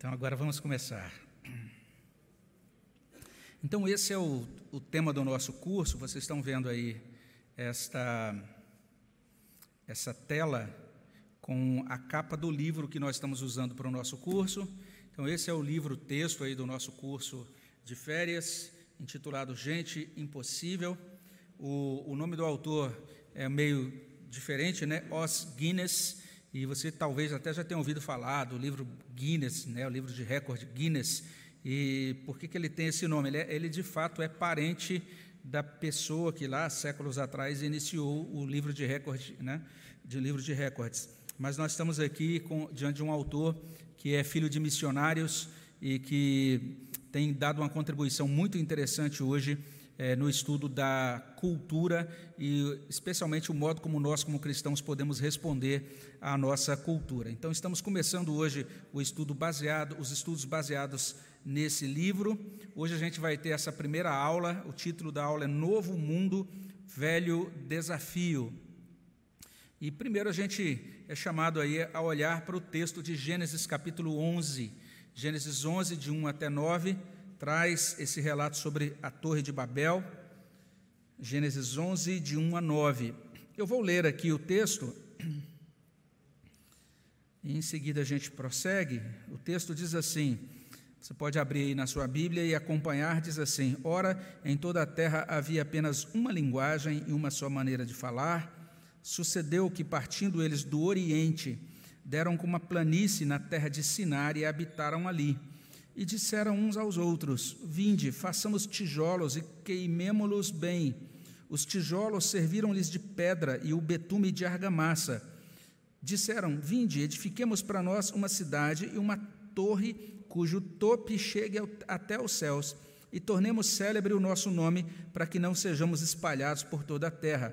Então agora vamos começar. Então esse é o, o tema do nosso curso. Vocês estão vendo aí esta essa tela com a capa do livro que nós estamos usando para o nosso curso. Então esse é o livro texto aí do nosso curso de férias, intitulado Gente Impossível. O, o nome do autor é meio diferente, né? Os Guinness e você talvez até já tenha ouvido falar do livro Guinness, né, o livro de recorde Guinness. E por que, que ele tem esse nome? Ele, é, ele, de fato é parente da pessoa que lá, séculos atrás, iniciou o livro de recorde, né, de livro de recordes. Mas nós estamos aqui com, diante de um autor que é filho de missionários e que tem dado uma contribuição muito interessante hoje é, no estudo da cultura e especialmente o modo como nós, como cristãos, podemos responder à nossa cultura. Então, estamos começando hoje o estudo baseado, os estudos baseados nesse livro. Hoje a gente vai ter essa primeira aula. O título da aula é Novo Mundo, Velho Desafio. E primeiro a gente é chamado aí a olhar para o texto de Gênesis capítulo 11, Gênesis 11 de 1 até 9 traz esse relato sobre a Torre de Babel, Gênesis 11, de 1 a 9. Eu vou ler aqui o texto e em seguida a gente prossegue. O texto diz assim: você pode abrir aí na sua Bíblia e acompanhar, diz assim: Ora, em toda a terra havia apenas uma linguagem e uma só maneira de falar. Sucedeu que, partindo eles do Oriente, deram com uma planície na terra de Sinar e habitaram ali. E disseram uns aos outros: Vinde, façamos tijolos e queimemo-los bem. Os tijolos serviram-lhes de pedra e o betume de argamassa. Disseram: Vinde, edifiquemos para nós uma cidade e uma torre cujo tope chegue até os céus, e tornemos célebre o nosso nome, para que não sejamos espalhados por toda a terra.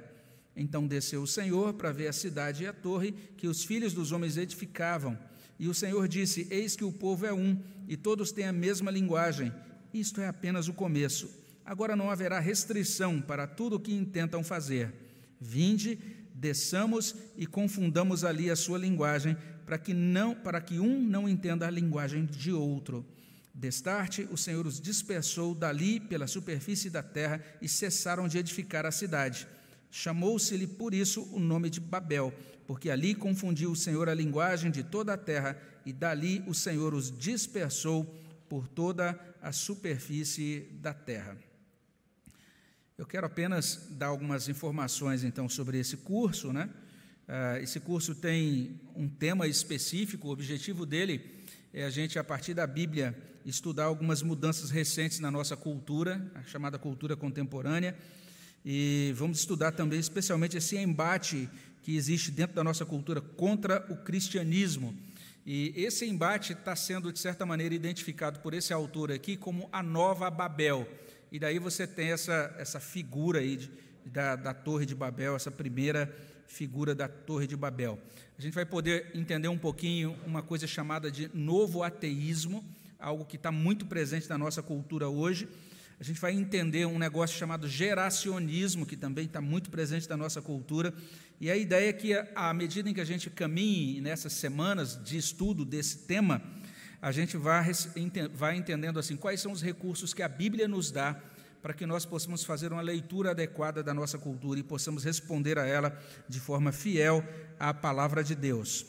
Então desceu o Senhor para ver a cidade e a torre que os filhos dos homens edificavam. E o Senhor disse: Eis que o povo é um, e todos têm a mesma linguagem. Isto é apenas o começo. Agora não haverá restrição para tudo o que intentam fazer. Vinde, desçamos e confundamos ali a sua linguagem, para que não, para que um não entenda a linguagem de outro. Destarte, o Senhor os dispersou dali pela superfície da terra e cessaram de edificar a cidade. Chamou-se-lhe por isso o nome de Babel, porque ali confundiu o Senhor a linguagem de toda a terra, e dali o Senhor os dispersou por toda a superfície da terra. Eu quero apenas dar algumas informações então sobre esse curso, né? Uh, esse curso tem um tema específico, o objetivo dele é a gente, a partir da Bíblia, estudar algumas mudanças recentes na nossa cultura, a chamada cultura contemporânea, e vamos estudar também, especialmente, esse embate que existe dentro da nossa cultura contra o cristianismo. E esse embate está sendo, de certa maneira, identificado por esse autor aqui como a nova Babel. E daí você tem essa, essa figura aí de, da, da Torre de Babel, essa primeira figura da Torre de Babel. A gente vai poder entender um pouquinho uma coisa chamada de novo ateísmo, algo que está muito presente na nossa cultura hoje a gente vai entender um negócio chamado geracionismo, que também está muito presente na nossa cultura. E a ideia é que, à medida em que a gente caminhe nessas semanas de estudo desse tema, a gente vai, entendendo assim quais são os recursos que a Bíblia nos dá para que nós possamos fazer uma leitura adequada da nossa cultura e possamos responder a ela de forma fiel à palavra de Deus.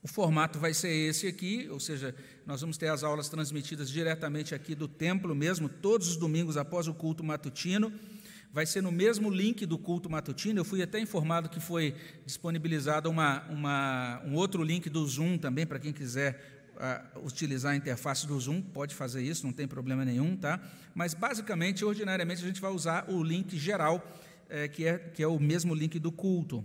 O formato vai ser esse aqui, ou seja, nós vamos ter as aulas transmitidas diretamente aqui do templo mesmo, todos os domingos após o culto matutino. Vai ser no mesmo link do culto matutino. Eu fui até informado que foi disponibilizado uma, uma, um outro link do Zoom também, para quem quiser uh, utilizar a interface do Zoom, pode fazer isso, não tem problema nenhum, tá? Mas basicamente, ordinariamente, a gente vai usar o link geral, eh, que, é, que é o mesmo link do culto.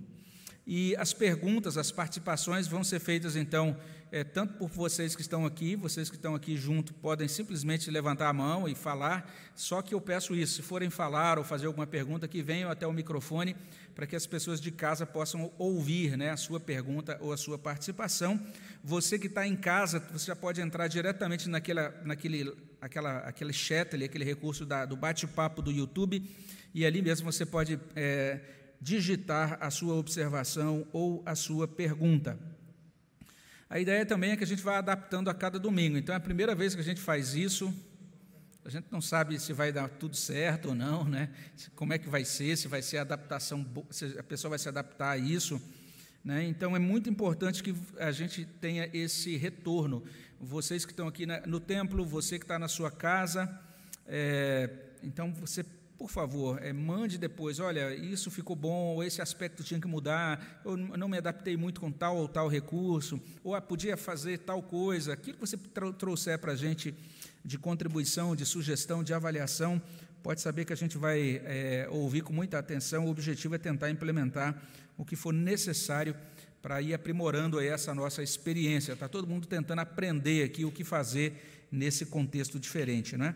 E as perguntas, as participações vão ser feitas, então, é, tanto por vocês que estão aqui, vocês que estão aqui junto, podem simplesmente levantar a mão e falar. Só que eu peço isso: se forem falar ou fazer alguma pergunta, que venham até o microfone para que as pessoas de casa possam ouvir né, a sua pergunta ou a sua participação. Você que está em casa, você já pode entrar diretamente naquela, naquele aquela, aquele chat ali, aquele recurso da, do bate-papo do YouTube, e ali mesmo você pode. É, digitar a sua observação ou a sua pergunta. A ideia também é que a gente vai adaptando a cada domingo. Então, é a primeira vez que a gente faz isso. A gente não sabe se vai dar tudo certo ou não, né? Como é que vai ser, se vai ser adaptação, se a pessoa vai se adaptar a isso. Né? Então, é muito importante que a gente tenha esse retorno. Vocês que estão aqui no templo, você que está na sua casa, é, então você, por favor, é, mande depois: olha, isso ficou bom, ou esse aspecto tinha que mudar, eu não me adaptei muito com tal ou tal recurso, ou ah, podia fazer tal coisa. Aquilo que você trouxer para a gente de contribuição, de sugestão, de avaliação, pode saber que a gente vai é, ouvir com muita atenção. O objetivo é tentar implementar o que for necessário para ir aprimorando essa nossa experiência. Está todo mundo tentando aprender aqui o que fazer nesse contexto diferente, não é?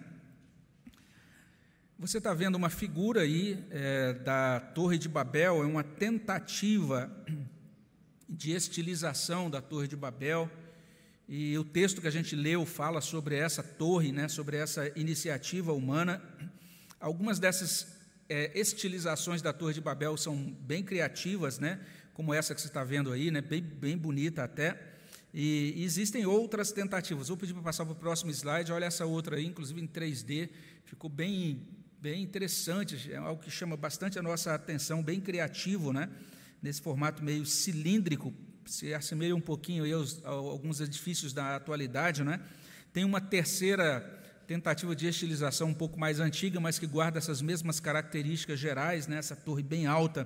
Você está vendo uma figura aí é, da Torre de Babel, é uma tentativa de estilização da Torre de Babel, e o texto que a gente leu fala sobre essa torre, né, sobre essa iniciativa humana. Algumas dessas é, estilizações da Torre de Babel são bem criativas, né? como essa que você está vendo aí, né? bem, bem bonita até. E, existem outras tentativas. Vou pedir para passar para o próximo slide. Olha essa outra aí, inclusive em 3D. Ficou bem, bem interessante, é algo que chama bastante a nossa atenção, bem criativo, né? nesse formato meio cilíndrico, se assemelha um pouquinho aos, a alguns edifícios da atualidade. Né? Tem uma terceira tentativa de estilização um pouco mais antiga, mas que guarda essas mesmas características gerais, né? essa torre bem alta,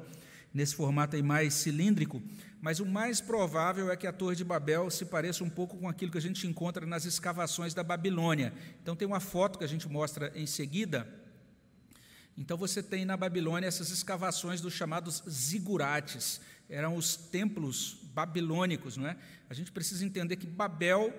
nesse formato aí mais cilíndrico, mas o mais provável é que a Torre de Babel se pareça um pouco com aquilo que a gente encontra nas escavações da Babilônia. Então tem uma foto que a gente mostra em seguida. Então você tem na Babilônia essas escavações dos chamados zigurates, eram os templos babilônicos, não é? A gente precisa entender que Babel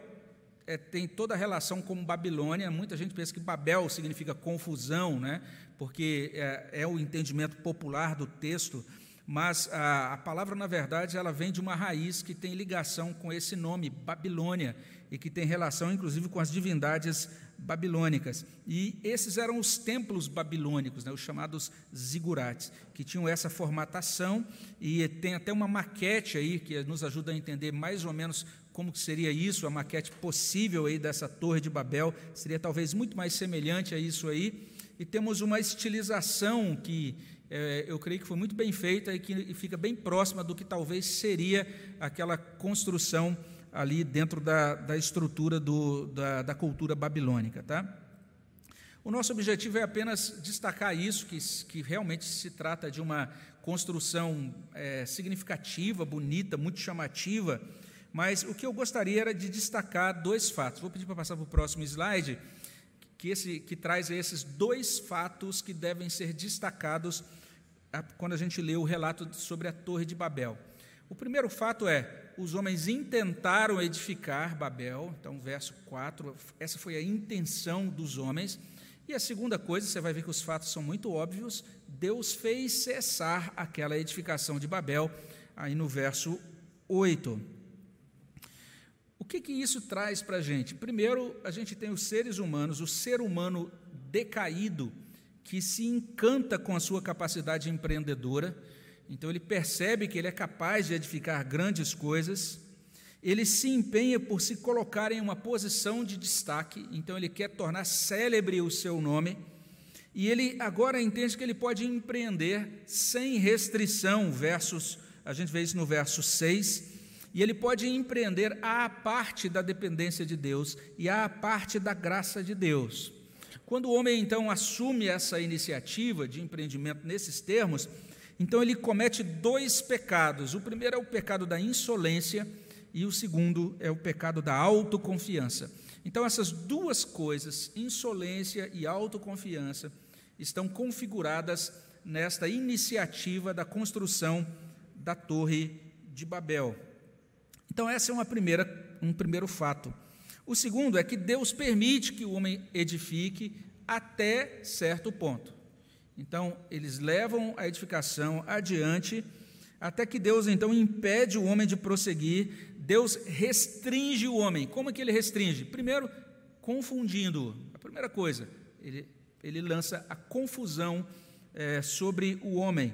é, tem toda a relação com Babilônia. Muita gente pensa que Babel significa confusão, né? porque é, é o entendimento popular do texto, mas a, a, palavra, na verdade, ela vem de uma raiz que tem ligação com esse nome, Babilônia, e que tem relação, inclusive, com as divindades babilônicas. E esses eram os templos babilônicos, né, os chamados zigurates, que tinham essa formatação, e tem até uma maquete aí que nos ajuda a entender mais ou menos como seria isso, a maquete possível aí dessa torre de Babel, seria talvez muito mais semelhante a isso aí, e temos uma estilização que é, eu creio que foi muito bem feita e que fica bem próxima do que talvez seria aquela construção ali dentro da, da estrutura do, da, da cultura babilônica. Tá? O nosso objetivo é apenas destacar isso, que, que realmente se trata de uma construção é, significativa, bonita, muito chamativa, mas o que eu gostaria era de destacar dois fatos. Vou pedir para passar para o próximo slide, que, esse, que traz esses dois fatos que devem ser destacados quando a gente lê o relato sobre a Torre de Babel. O primeiro fato é: os homens intentaram edificar Babel, então, verso 4, essa foi a intenção dos homens. E a segunda coisa, você vai ver que os fatos são muito óbvios: Deus fez cessar aquela edificação de Babel, aí no verso 8. O que, que isso traz para a gente? Primeiro, a gente tem os seres humanos, o ser humano decaído, que se encanta com a sua capacidade empreendedora, então ele percebe que ele é capaz de edificar grandes coisas, ele se empenha por se colocar em uma posição de destaque, então ele quer tornar célebre o seu nome, e ele agora entende que ele pode empreender sem restrição, versos, a gente vê isso no verso 6, e ele pode empreender à parte da dependência de Deus e à parte da graça de Deus. Quando o homem então assume essa iniciativa de empreendimento nesses termos, então ele comete dois pecados. O primeiro é o pecado da insolência e o segundo é o pecado da autoconfiança. Então essas duas coisas, insolência e autoconfiança, estão configuradas nesta iniciativa da construção da Torre de Babel. Então, essa é uma primeira, um primeiro fato. O segundo é que Deus permite que o homem edifique até certo ponto. Então, eles levam a edificação adiante, até que Deus então impede o homem de prosseguir, Deus restringe o homem. Como é que ele restringe? Primeiro, confundindo. A primeira coisa, ele, ele lança a confusão é, sobre o homem.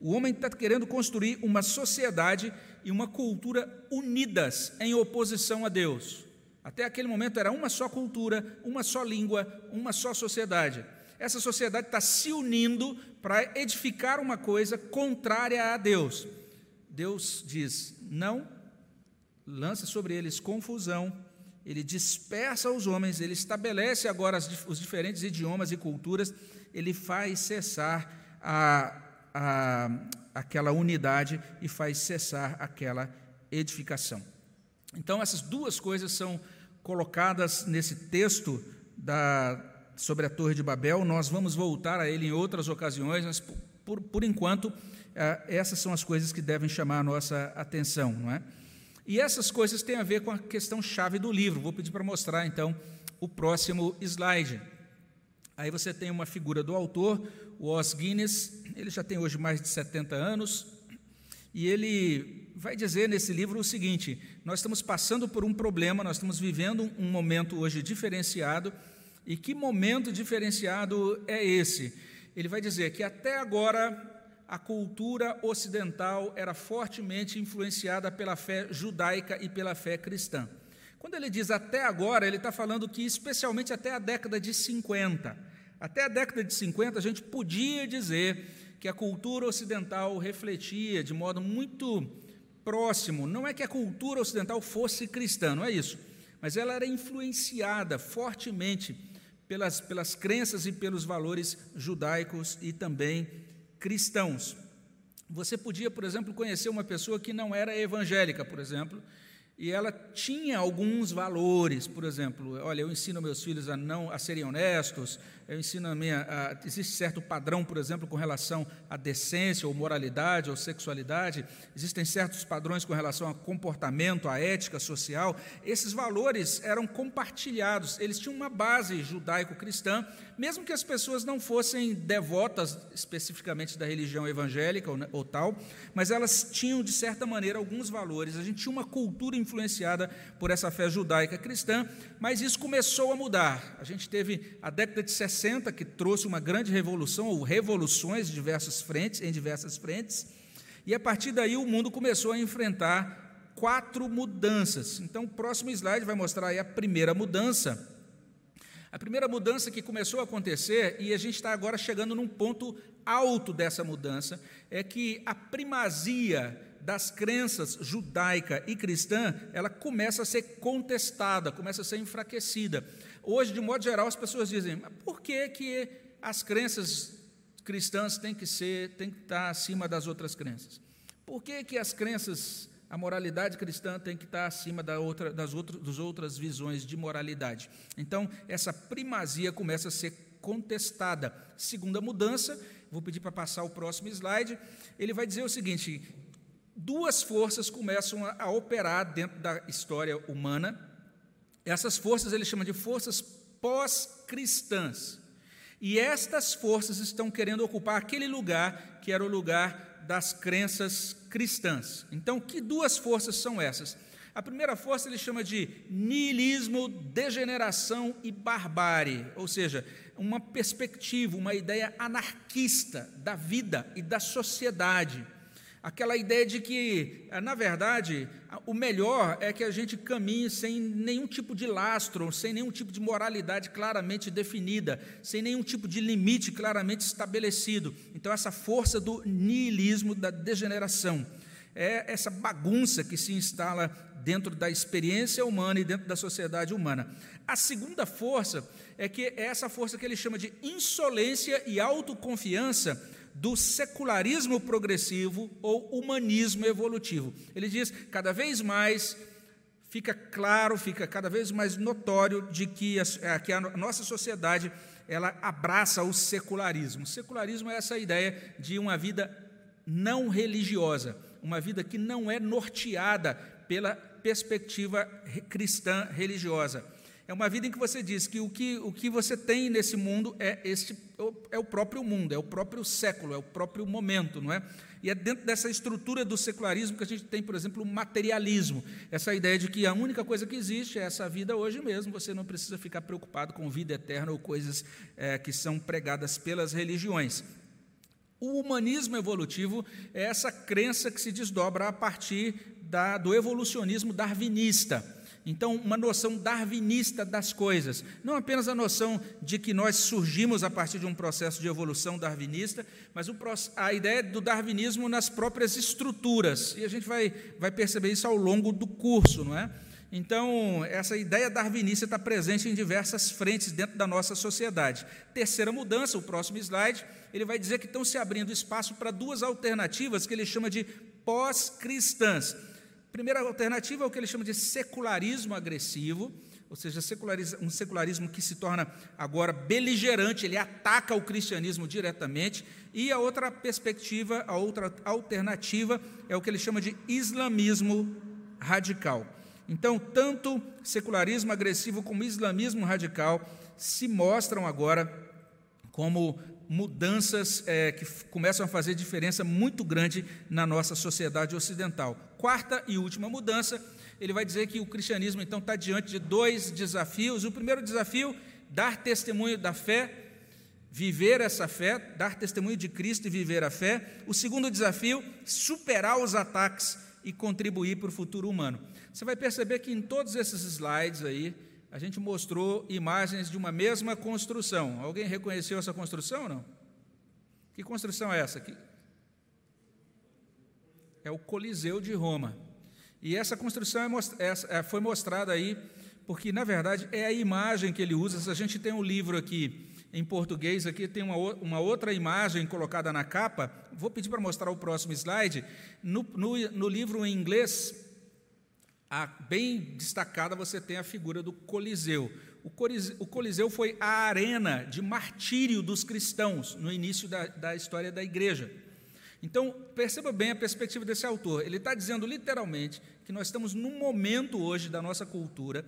O homem está querendo construir uma sociedade e uma cultura unidas em oposição a Deus. Até aquele momento era uma só cultura, uma só língua, uma só sociedade. Essa sociedade está se unindo para edificar uma coisa contrária a Deus. Deus diz: não, lança sobre eles confusão, ele dispersa os homens, ele estabelece agora os diferentes idiomas e culturas, ele faz cessar a, a, aquela unidade e faz cessar aquela edificação. Então, essas duas coisas são colocadas nesse texto da, sobre a Torre de Babel. Nós vamos voltar a ele em outras ocasiões, mas por, por enquanto, eh, essas são as coisas que devem chamar a nossa atenção, não é? E essas coisas têm a ver com a questão chave do livro. Vou pedir para mostrar então o próximo slide. Aí você tem uma figura do autor, o Os Guinness, ele já tem hoje mais de 70 anos, e ele vai dizer nesse livro o seguinte: nós estamos passando por um problema, nós estamos vivendo um momento hoje diferenciado, e que momento diferenciado é esse? Ele vai dizer que até agora a cultura ocidental era fortemente influenciada pela fé judaica e pela fé cristã. Quando ele diz até agora, ele está falando que, especialmente até a década de 50, até a década de 50, a gente podia dizer que a cultura ocidental refletia de modo muito próximo. Não é que a cultura ocidental fosse cristã, não é isso. Mas ela era influenciada fortemente pelas, pelas crenças e pelos valores judaicos e também cristãos. Você podia, por exemplo, conhecer uma pessoa que não era evangélica, por exemplo, e ela tinha alguns valores, por exemplo, olha, eu ensino meus filhos a não a serem honestos, eu ensino a minha, a, existe certo padrão, por exemplo, com relação à decência ou moralidade ou sexualidade, existem certos padrões com relação a comportamento, à ética social. Esses valores eram compartilhados, eles tinham uma base judaico-cristã, mesmo que as pessoas não fossem devotas especificamente da religião evangélica ou, ou, tal, mas elas tinham, de certa maneira, alguns valores. A gente tinha uma cultura influenciada por essa fé judaica cristã, mas isso começou a mudar. A gente teve a década de 60, que trouxe uma grande revolução, ou revoluções em diversas frentes, em diversas frentes, e a partir daí o mundo começou a enfrentar quatro mudanças. Então, o próximo slide vai mostrar aí a primeira mudança a primeira mudança que começou a acontecer, e a gente está agora chegando num ponto alto dessa mudança, é que a primazia das crenças judaica e cristã, ela começa a ser contestada, começa a ser enfraquecida. Hoje, de modo geral, as pessoas dizem: por que, que as crenças cristãs têm que ser, têm que estar acima das outras crenças? Por que, que as crenças a moralidade cristã tem que estar acima da outra, das, outras, das outras visões de moralidade. Então, essa primazia começa a ser contestada. Segunda mudança, vou pedir para passar o próximo slide, ele vai dizer o seguinte: duas forças começam a operar dentro da história humana. Essas forças ele chama de forças pós-cristãs. E estas forças estão querendo ocupar aquele lugar que era o lugar das crenças cristãs. Então, que duas forças são essas? A primeira força ele chama de niilismo, degeneração e barbárie, ou seja, uma perspectiva, uma ideia anarquista da vida e da sociedade aquela ideia de que, eh, na verdade, o melhor é que a gente caminhe sem nenhum tipo de lastro, sem nenhum tipo de moralidade claramente definida, sem nenhum tipo de limite claramente estabelecido. Então, essa força do niilismo, da degeneração, é essa bagunça que se instala dentro da experiência humana e dentro da sociedade humana. A segunda força é que é essa força que ele chama de insolência e autoconfiança do secularismo progressivo ou humanismo evolutivo. Ele diz: cada vez mais fica claro, fica cada vez mais notório de que a, é, que a nossa sociedade ela abraça o secularismo. O secularismo é essa ideia de uma vida não religiosa, uma vida que não é norteada pela perspectiva cristã religiosa é uma vida em que você diz que o que, o que você tem nesse mundo é, este, é o próprio mundo, é o próprio século, é o próprio momento, não é? E é dentro dessa estrutura do secularismo que a gente tem, por exemplo, o materialismo. Essa ideia de que a única coisa que existe é essa vida hoje mesmo, você não precisa ficar preocupado com vida eterna ou coisas é, que são pregadas pelas religiões. O humanismo evolutivo é essa crença que se desdobra a partir da, do evolucionismo darwinista. Então, uma noção darwinista das coisas. Não apenas a noção de que nós surgimos a partir de um processo de evolução darwinista, mas a ideia do darwinismo nas próprias estruturas. E a gente vai, vai perceber isso ao longo do curso, não é? Então, essa ideia darwinista está presente em diversas frentes dentro da nossa sociedade. Terceira mudança, o próximo slide, ele vai dizer que estão se abrindo espaço para duas alternativas que ele chama de pós-cristãs. Primeira alternativa é o que ele chama de secularismo agressivo, ou seja, um secularismo que se torna agora beligerante, ele ataca o cristianismo diretamente, e a outra perspectiva, a outra alternativa é o que ele chama de islamismo radical. Então, tanto secularismo agressivo como islamismo radical se mostram agora como mudanças é, que começam a fazer diferença muito grande na nossa sociedade ocidental. Quarta e última mudança, ele vai dizer que o cristianismo então está diante de dois desafios. O primeiro desafio, dar testemunho da fé, viver essa fé, dar testemunho de Cristo e viver a fé. O segundo desafio, superar os ataques e contribuir para o futuro humano. Você vai perceber que em todos esses slides aí, a gente mostrou imagens de uma mesma construção. Alguém reconheceu essa construção ou não? Que construção é essa? É o Coliseu de Roma. E essa construção é, é, foi mostrada aí, porque na verdade é a imagem que ele usa. Se a gente tem um livro aqui em português, aqui tem uma, uma outra imagem colocada na capa. Vou pedir para mostrar o próximo slide. No, no, no livro em inglês, a, bem destacada você tem a figura do Coliseu. O Coliseu, o Coliseu foi a arena de martírio dos cristãos no início da, da história da igreja. Então, perceba bem a perspectiva desse autor. Ele está dizendo literalmente que nós estamos num momento hoje da nossa cultura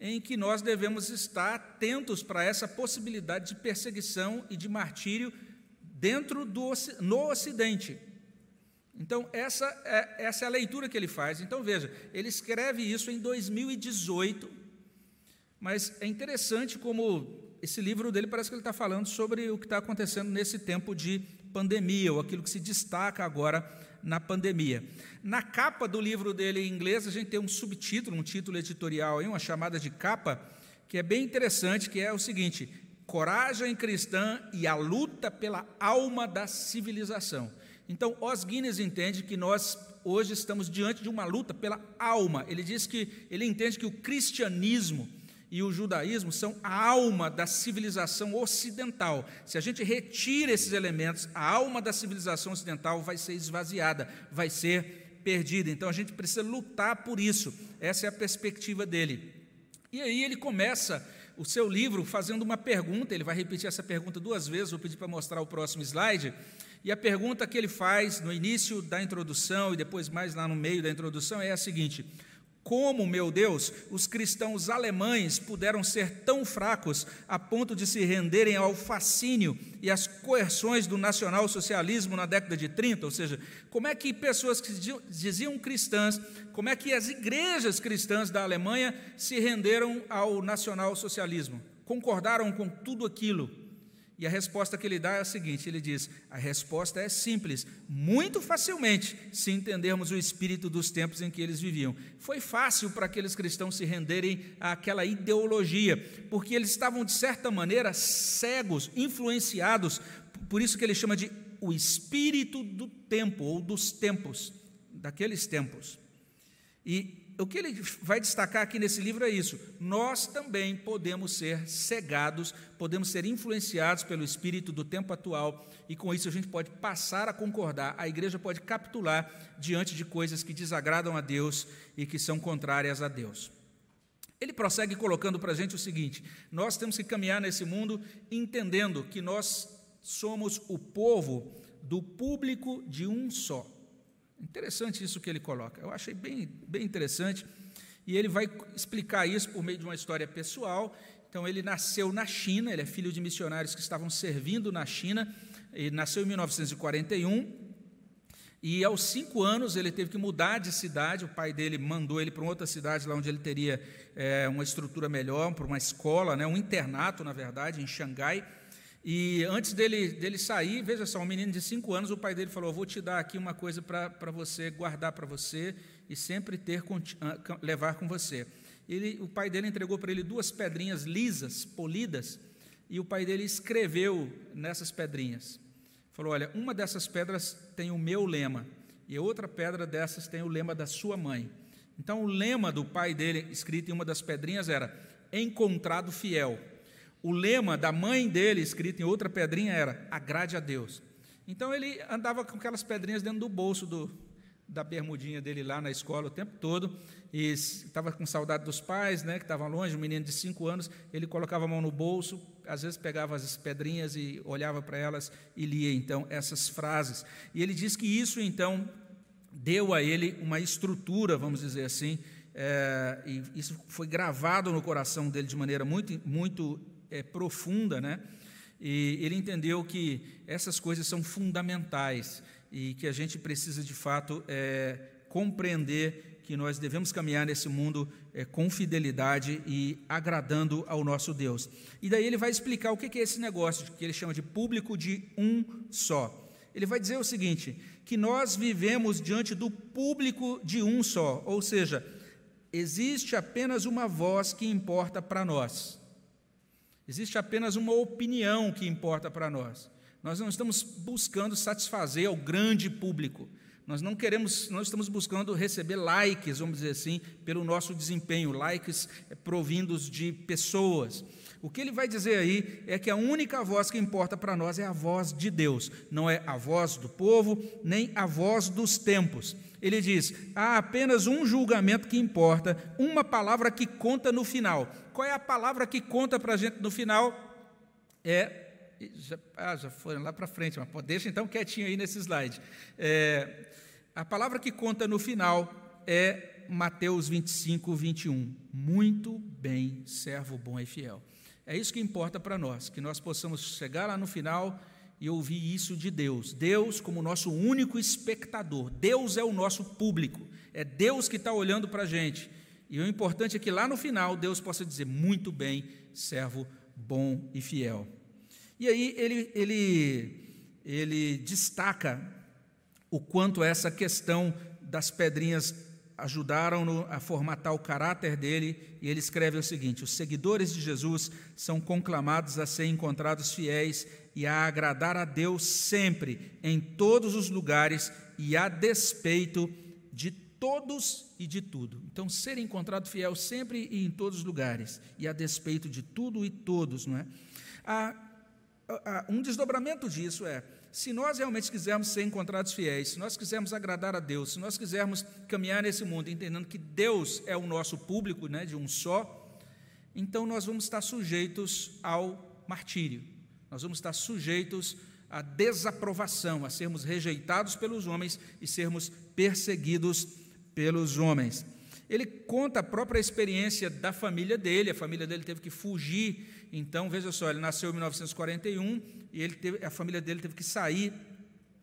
em que nós devemos estar atentos para essa possibilidade de perseguição e de martírio dentro do no Ocidente. Então, essa é, essa é a leitura que ele faz. Então, veja, ele escreve isso em 2018, mas é interessante como esse livro dele parece que ele está falando sobre o que está acontecendo nesse tempo de pandemia, ou aquilo que se destaca agora na pandemia. Na capa do livro dele em inglês, a gente tem um subtítulo, um título editorial, uma chamada de capa, que é bem interessante, que é o seguinte: Coragem cristã e a luta pela alma da civilização. Então, Os Guinness entende que nós hoje estamos diante de uma luta pela alma. Ele diz que ele entende que o cristianismo e o judaísmo são a alma da civilização ocidental. Se a gente retira esses elementos, a alma da civilização ocidental vai ser esvaziada, vai ser perdida. Então a gente precisa lutar por isso. Essa é a perspectiva dele. E aí ele começa o seu livro fazendo uma pergunta, ele vai repetir essa pergunta duas vezes, vou pedir para mostrar o próximo slide. E a pergunta que ele faz no início da introdução e depois mais lá no meio da introdução é a seguinte: Como, meu Deus, os cristãos alemães puderam ser tão fracos a ponto de se renderem ao fascínio e às coerções do nacionalsocialismo na década de 30? Ou seja, como é que pessoas que diziam cristãs, como é que as igrejas cristãs da Alemanha se renderam ao nacionalsocialismo? Concordaram com tudo aquilo? E a resposta que ele dá é a seguinte: ele diz, a resposta é simples, muito facilmente, se entendermos o espírito dos tempos em que eles viviam. Foi fácil para aqueles cristãos se renderem àquela ideologia, porque eles estavam, de certa maneira, cegos, influenciados, por isso que ele chama de o espírito do tempo, ou dos tempos, daqueles tempos. E o que ele vai destacar aqui nesse livro é isso. Nós também podemos ser cegados, podemos ser influenciados pelo espírito do tempo atual, e com isso a gente pode passar a concordar. A igreja pode capitular diante de coisas que desagradam a Deus e que são contrárias a Deus. Ele prossegue colocando para a gente o seguinte: nós temos que caminhar nesse mundo entendendo que nós somos o povo do público de um só. Interessante isso que ele coloca. Eu achei bem, bem interessante. E ele vai explicar isso por meio de uma história pessoal. Então, ele nasceu na China, ele é filho de missionários que estavam servindo na China. Ele nasceu em 1941. E aos cinco anos ele teve que mudar de cidade. O pai dele mandou ele para outra cidade, lá onde ele teria é, uma estrutura melhor, para uma escola, né, um internato, na verdade, em Xangai. E antes dele, dele sair, veja só, um menino de cinco anos, o pai dele falou: Vou te dar aqui uma coisa para você guardar para você e sempre ter ah, levar com você. Ele, o pai dele entregou para ele duas pedrinhas lisas, polidas, e o pai dele escreveu nessas pedrinhas. Falou: Olha, uma dessas pedras tem o meu lema, e outra pedra dessas tem o lema da sua mãe. Então, o lema do pai dele, escrito em uma das pedrinhas, era: Encontrado fiel. O lema da mãe dele, escrito em outra pedrinha, era: Agrade a Deus. Então, ele andava com aquelas pedrinhas dentro do bolso do, da bermudinha dele lá na escola o tempo todo, e estava com saudade dos pais, né, que estavam longe, um menino de cinco anos, ele colocava a mão no bolso, às vezes pegava as pedrinhas e olhava para elas e lia então essas frases. E ele diz que isso então deu a ele uma estrutura, vamos dizer assim, é, e isso foi gravado no coração dele de maneira muito, muito é, profunda, né? E ele entendeu que essas coisas são fundamentais e que a gente precisa de fato é, compreender que nós devemos caminhar nesse mundo é, com fidelidade e agradando ao nosso Deus. E daí ele vai explicar o que é esse negócio que ele chama de público de um só. Ele vai dizer o seguinte: que nós vivemos diante do público de um só, ou seja, existe apenas uma voz que importa para nós, existe apenas uma opinião que importa para nós. Nós não estamos buscando satisfazer ao grande público. Nós não queremos, nós estamos buscando receber likes, vamos dizer assim, pelo nosso desempenho, likes provindos de pessoas. O que ele vai dizer aí é que a única voz que importa para nós é a voz de Deus, não é a voz do povo, nem a voz dos tempos. Ele diz: há apenas um julgamento que importa, uma palavra que conta no final. Qual é a palavra que conta para a gente no final? É já, ah, já foram lá para frente, mas deixa então quietinho aí nesse slide. É, a palavra que conta no final é Mateus 25, 21. Muito bem, servo bom e fiel. É isso que importa para nós, que nós possamos chegar lá no final e ouvir isso de Deus. Deus como nosso único espectador. Deus é o nosso público. É Deus que está olhando para a gente. E o importante é que lá no final Deus possa dizer: muito bem, servo bom e fiel. E aí ele, ele, ele destaca o quanto essa questão das pedrinhas ajudaram a formatar o caráter dele, e ele escreve o seguinte: Os seguidores de Jesus são conclamados a ser encontrados fiéis e a agradar a Deus sempre, em todos os lugares e a despeito de todos e de tudo. Então, ser encontrado fiel sempre e em todos os lugares, e a despeito de tudo e todos, não é? Um desdobramento disso é: se nós realmente quisermos ser encontrados fiéis, se nós quisermos agradar a Deus, se nós quisermos caminhar nesse mundo entendendo que Deus é o nosso público, né, de um só, então nós vamos estar sujeitos ao martírio, nós vamos estar sujeitos à desaprovação, a sermos rejeitados pelos homens e sermos perseguidos pelos homens. Ele conta a própria experiência da família dele, a família dele teve que fugir então, veja só, ele nasceu em 1941 e ele teve, a família dele teve que sair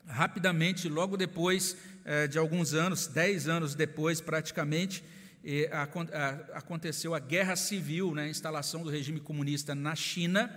rapidamente, logo depois eh, de alguns anos, dez anos depois praticamente, a, a, aconteceu a guerra civil, né, a instalação do regime comunista na China,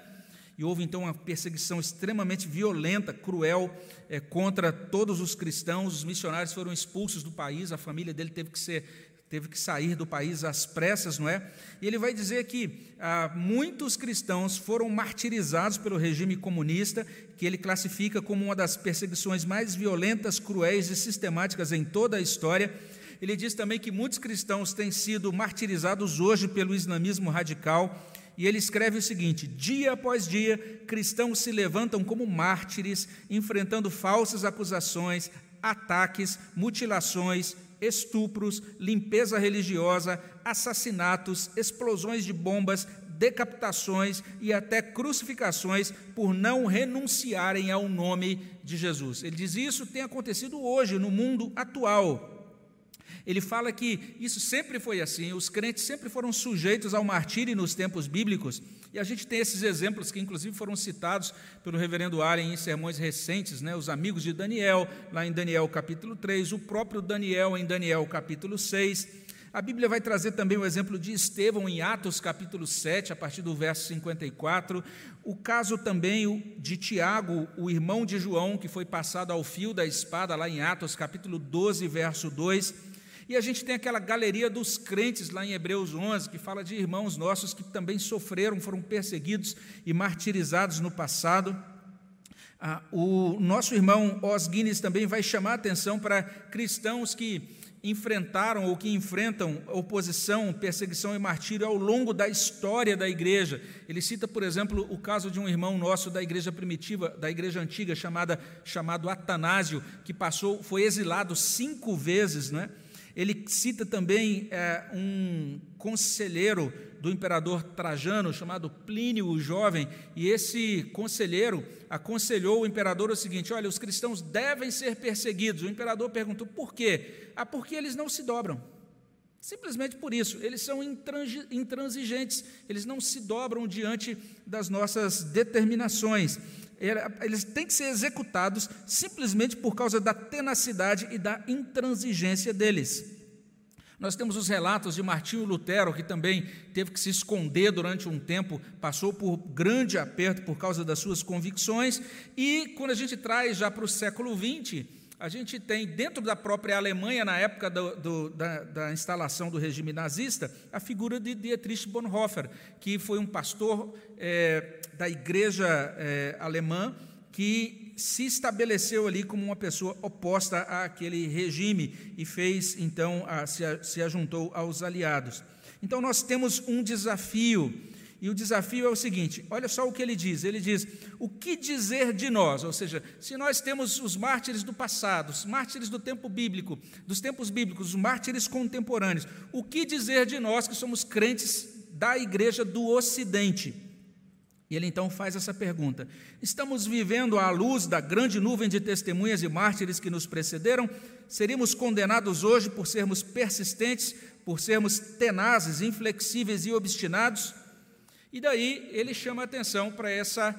e houve então uma perseguição extremamente violenta, cruel, eh, contra todos os cristãos, os missionários foram expulsos do país, a família dele teve que ser teve que sair do país às pressas, não é? E ele vai dizer que ah, muitos cristãos foram martirizados pelo regime comunista, que ele classifica como uma das perseguições mais violentas, cruéis e sistemáticas em toda a história. Ele diz também que muitos cristãos têm sido martirizados hoje pelo islamismo radical. E ele escreve o seguinte: dia após dia, cristãos se levantam como mártires, enfrentando falsas acusações, ataques, mutilações, estupros, limpeza religiosa, assassinatos, explosões de bombas, decapitações e até crucificações por não renunciarem ao nome de Jesus. Ele diz: Isso tem acontecido hoje no mundo atual. Ele fala que isso sempre foi assim, os crentes sempre foram sujeitos ao martírio nos tempos bíblicos, e a gente tem esses exemplos que, inclusive, foram citados pelo reverendo Allen em sermões recentes, né? os amigos de Daniel, lá em Daniel capítulo 3, o próprio Daniel em Daniel capítulo 6. A Bíblia vai trazer também o exemplo de Estevão em Atos capítulo 7, a partir do verso 54. O caso também de Tiago, o irmão de João, que foi passado ao fio da espada, lá em Atos capítulo 12, verso 2. E a gente tem aquela galeria dos crentes lá em Hebreus 11, que fala de irmãos nossos que também sofreram, foram perseguidos e martirizados no passado. Ah, o nosso irmão Os Guinness também vai chamar atenção para cristãos que enfrentaram ou que enfrentam oposição, perseguição e martírio ao longo da história da igreja. Ele cita, por exemplo, o caso de um irmão nosso da igreja primitiva, da igreja antiga, chamada, chamado Atanásio, que passou, foi exilado cinco vezes, né? Ele cita também é, um conselheiro do imperador Trajano, chamado Plínio o Jovem, e esse conselheiro aconselhou o imperador o seguinte: olha, os cristãos devem ser perseguidos. O imperador perguntou por quê? Ah, porque eles não se dobram. Simplesmente por isso, eles são intransigentes, eles não se dobram diante das nossas determinações. Eles têm que ser executados simplesmente por causa da tenacidade e da intransigência deles. Nós temos os relatos de Martinho Lutero, que também teve que se esconder durante um tempo, passou por grande aperto por causa das suas convicções, e quando a gente traz já para o século XX, a gente tem, dentro da própria Alemanha, na época do, do, da, da, instalação do regime nazista, a figura de Dietrich Bonhoeffer, que foi um pastor é, da igreja é, alemã que se estabeleceu ali como uma pessoa oposta àquele regime e fez, então, a, se, se ajuntou aos aliados. Então, nós temos um desafio e o desafio é o seguinte: olha só o que ele diz. Ele diz: o que dizer de nós? Ou seja, se nós temos os mártires do passado, os mártires do tempo bíblico, dos tempos bíblicos, os mártires contemporâneos, o que dizer de nós que somos crentes da igreja do Ocidente? E ele então faz essa pergunta: estamos vivendo à luz da grande nuvem de testemunhas e mártires que nos precederam? Seríamos condenados hoje por sermos persistentes, por sermos tenazes, inflexíveis e obstinados? E daí ele chama a atenção para essa,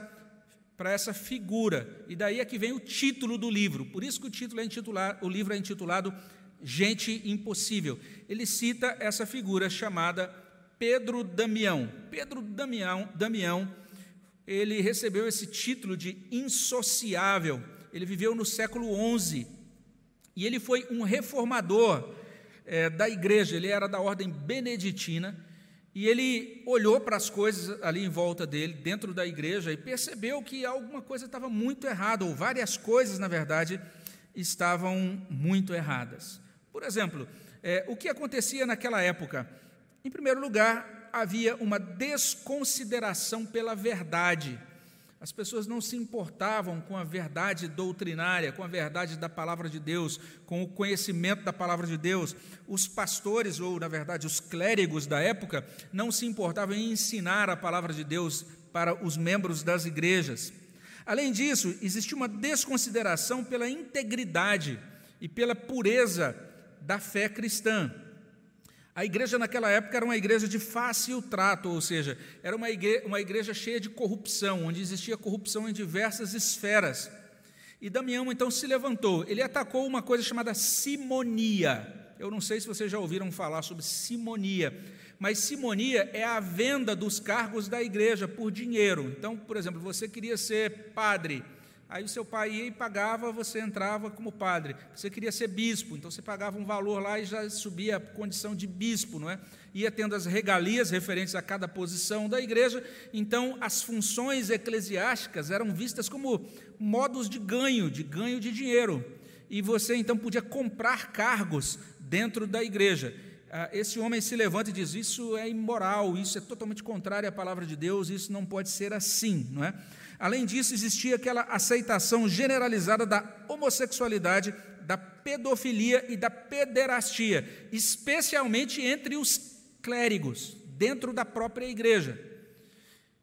para essa figura. E daí é que vem o título do livro. Por isso que o, título é intitulado, o livro é intitulado Gente Impossível. Ele cita essa figura chamada Pedro Damião. Pedro Damião, Damião ele recebeu esse título de insociável. Ele viveu no século XI e ele foi um reformador é, da igreja. Ele era da ordem beneditina e ele olhou para as coisas ali em volta dele, dentro da igreja, e percebeu que alguma coisa estava muito errada, ou várias coisas, na verdade, estavam muito erradas. Por exemplo, é, o que acontecia naquela época? Em primeiro lugar, havia uma desconsideração pela verdade. As pessoas não se importavam com a verdade doutrinária, com a verdade da palavra de Deus, com o conhecimento da palavra de Deus. Os pastores, ou na verdade os clérigos da época, não se importavam em ensinar a palavra de Deus para os membros das igrejas. Além disso, existia uma desconsideração pela integridade e pela pureza da fé cristã. A igreja naquela época era uma igreja de fácil trato, ou seja, era uma igreja, uma igreja cheia de corrupção, onde existia corrupção em diversas esferas. E Damião então se levantou, ele atacou uma coisa chamada simonia. Eu não sei se vocês já ouviram falar sobre simonia, mas simonia é a venda dos cargos da igreja por dinheiro. Então, por exemplo, você queria ser padre, Aí o seu pai ia e pagava, você entrava como padre. Você queria ser bispo, então você pagava um valor lá e já subia a condição de bispo, não é? Ia tendo as regalias referentes a cada posição da igreja. Então, as funções eclesiásticas eram vistas como modos de ganho, de ganho de dinheiro. E você então podia comprar cargos dentro da igreja. Ah, esse homem se levanta e diz: Isso é imoral, isso é totalmente contrário à palavra de Deus, isso não pode ser assim, não é? Além disso, existia aquela aceitação generalizada da homossexualidade, da pedofilia e da pederastia, especialmente entre os clérigos, dentro da própria igreja.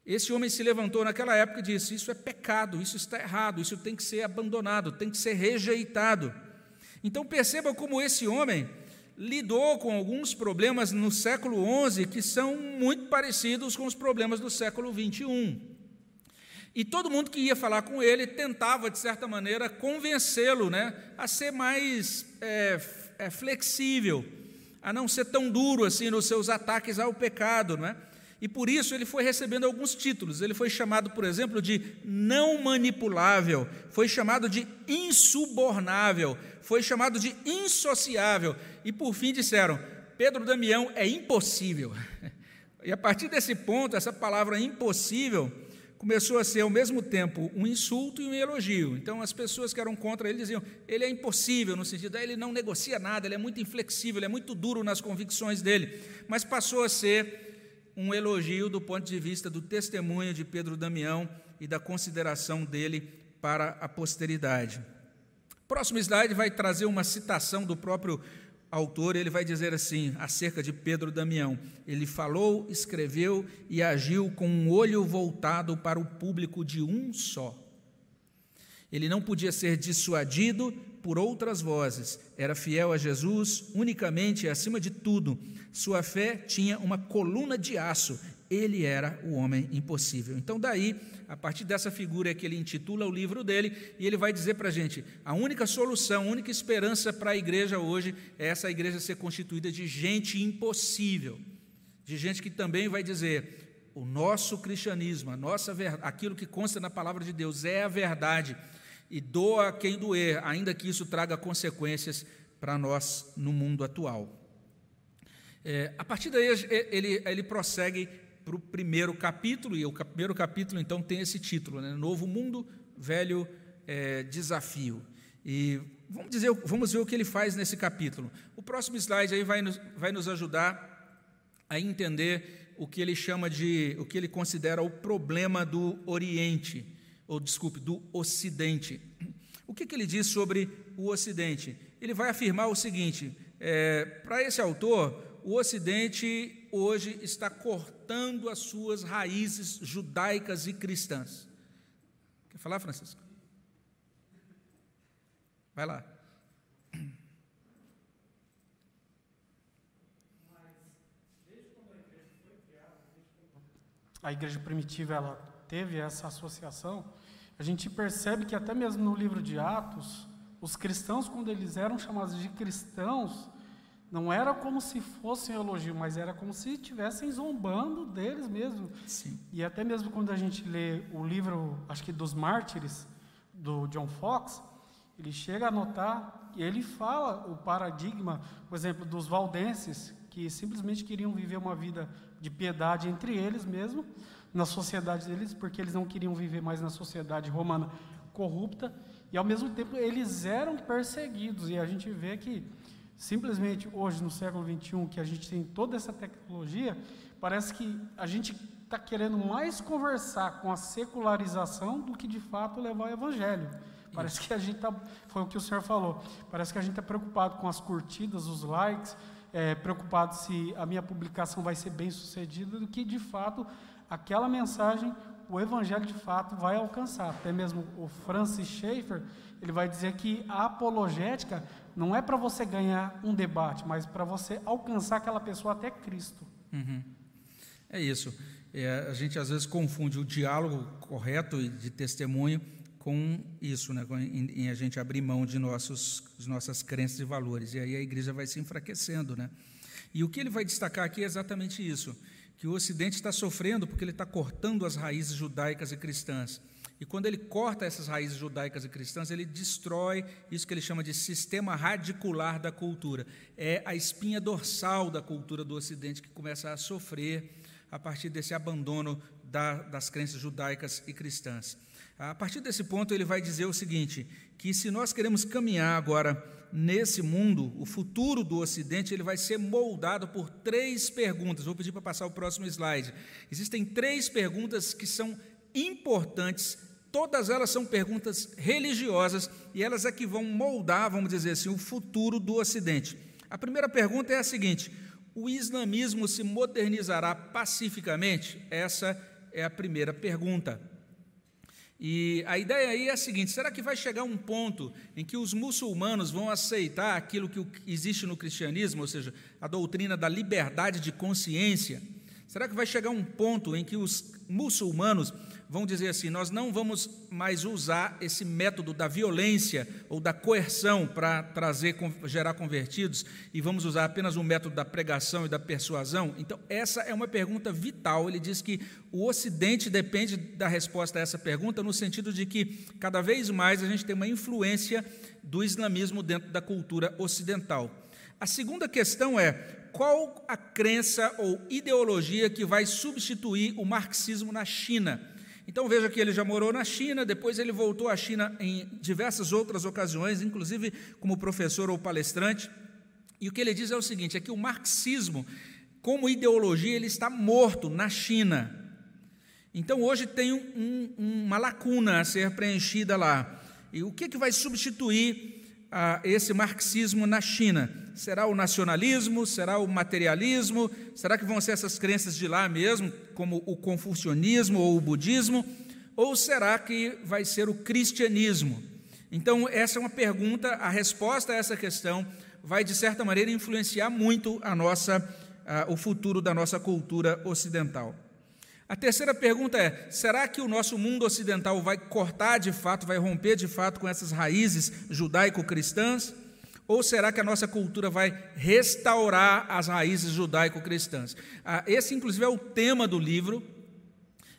Esse homem se levantou naquela época e disse: Isso é pecado, isso está errado, isso tem que ser abandonado, tem que ser rejeitado. Então perceba como esse homem lidou com alguns problemas no século XI que são muito parecidos com os problemas do século XXI. E todo mundo que ia falar com ele tentava, de certa maneira, convencê-lo né, a ser mais é, é, flexível, a não ser tão duro assim nos seus ataques ao pecado. Não é? E por isso ele foi recebendo alguns títulos. Ele foi chamado, por exemplo, de não manipulável, foi chamado de insubornável, foi chamado de insociável. E por fim disseram: Pedro Damião é impossível. E a partir desse ponto, essa palavra impossível começou a ser ao mesmo tempo um insulto e um elogio. Então as pessoas que eram contra ele diziam: ele é impossível, no sentido, ele não negocia nada, ele é muito inflexível, ele é muito duro nas convicções dele. Mas passou a ser um elogio do ponto de vista do testemunho de Pedro Damião e da consideração dele para a posteridade. Próximo slide vai trazer uma citação do próprio autor, ele vai dizer assim, acerca de Pedro Damião: ele falou, escreveu e agiu com um olho voltado para o público de um só. Ele não podia ser dissuadido por outras vozes, era fiel a Jesus unicamente e acima de tudo. Sua fé tinha uma coluna de aço, ele era o homem impossível. Então, daí, a partir dessa figura é que ele intitula o livro dele, e ele vai dizer para a gente: a única solução, a única esperança para a igreja hoje é essa igreja ser constituída de gente impossível, de gente que também vai dizer: o nosso cristianismo, a nossa aquilo que consta na palavra de Deus é a verdade e doa quem doer, ainda que isso traga consequências para nós no mundo atual. É, a partir daí, ele, ele prossegue para o primeiro capítulo, e o primeiro capítulo então tem esse título: né? Novo Mundo, Velho é, Desafio. E vamos, dizer, vamos ver o que ele faz nesse capítulo. O próximo slide aí vai nos, vai nos ajudar a entender o que ele chama de, o que ele considera o problema do Oriente ou desculpe, do Ocidente. O que, que ele diz sobre o Ocidente? Ele vai afirmar o seguinte: é, para esse autor, o Ocidente hoje está cortando as suas raízes judaicas e cristãs. Quer falar, Francisco? Vai lá. A igreja primitiva ela teve essa associação a gente percebe que até mesmo no livro de Atos, os cristãos, quando eles eram chamados de cristãos, não era como se fossem elogio, mas era como se estivessem zombando deles mesmo. Sim. E até mesmo quando a gente lê o livro, acho que dos mártires, do John Fox, ele chega a notar e ele fala o paradigma, por exemplo, dos valdenses, que simplesmente queriam viver uma vida de piedade entre eles mesmo, na sociedade deles, porque eles não queriam viver mais na sociedade romana corrupta, e ao mesmo tempo eles eram perseguidos, e a gente vê que simplesmente hoje, no século 21, que a gente tem toda essa tecnologia, parece que a gente está querendo mais conversar com a secularização do que de fato levar o evangelho. Parece que a gente está, foi o que o senhor falou, parece que a gente está preocupado com as curtidas, os likes, é, preocupado se a minha publicação vai ser bem sucedida, do que de fato aquela mensagem o evangelho de fato vai alcançar. Até mesmo o Francis Schaeffer, ele vai dizer que a apologética não é para você ganhar um debate, mas para você alcançar aquela pessoa até Cristo. Uhum. É isso. É, a gente às vezes confunde o diálogo correto de testemunho com isso, né? em, em, a gente abrir mão de, nossos, de nossas crenças e valores. E aí a igreja vai se enfraquecendo. Né? E o que ele vai destacar aqui é exatamente isso que o Ocidente está sofrendo porque ele está cortando as raízes judaicas e cristãs. E quando ele corta essas raízes judaicas e cristãs, ele destrói isso que ele chama de sistema radicular da cultura. É a espinha dorsal da cultura do Ocidente que começa a sofrer a partir desse abandono da, das crenças judaicas e cristãs. A partir desse ponto, ele vai dizer o seguinte: que se nós queremos caminhar agora nesse mundo, o futuro do Ocidente, ele vai ser moldado por três perguntas. Vou pedir para passar o próximo slide. Existem três perguntas que são importantes, todas elas são perguntas religiosas e elas é que vão moldar, vamos dizer assim, o futuro do Ocidente. A primeira pergunta é a seguinte: o islamismo se modernizará pacificamente? Essa é a primeira pergunta. E a ideia aí é a seguinte: será que vai chegar um ponto em que os muçulmanos vão aceitar aquilo que existe no cristianismo, ou seja, a doutrina da liberdade de consciência? Será que vai chegar um ponto em que os muçulmanos vão dizer assim: nós não vamos mais usar esse método da violência ou da coerção para trazer, gerar convertidos e vamos usar apenas o método da pregação e da persuasão? Então, essa é uma pergunta vital. Ele diz que o Ocidente depende da resposta a essa pergunta, no sentido de que cada vez mais a gente tem uma influência do islamismo dentro da cultura ocidental. A segunda questão é qual a crença ou ideologia que vai substituir o marxismo na China? Então veja que ele já morou na China, depois ele voltou à China em diversas outras ocasiões, inclusive como professor ou palestrante. E o que ele diz é o seguinte: é que o marxismo, como ideologia, ele está morto na China. Então hoje tem um, uma lacuna a ser preenchida lá. E o que, que vai substituir a esse marxismo na China? Será o nacionalismo? Será o materialismo? Será que vão ser essas crenças de lá mesmo, como o confucionismo ou o budismo? Ou será que vai ser o cristianismo? Então, essa é uma pergunta, a resposta a essa questão vai, de certa maneira, influenciar muito a nossa, o futuro da nossa cultura ocidental. A terceira pergunta é: será que o nosso mundo ocidental vai cortar de fato, vai romper de fato com essas raízes judaico-cristãs? Ou será que a nossa cultura vai restaurar as raízes judaico-cristãs? Ah, esse, inclusive, é o tema do livro,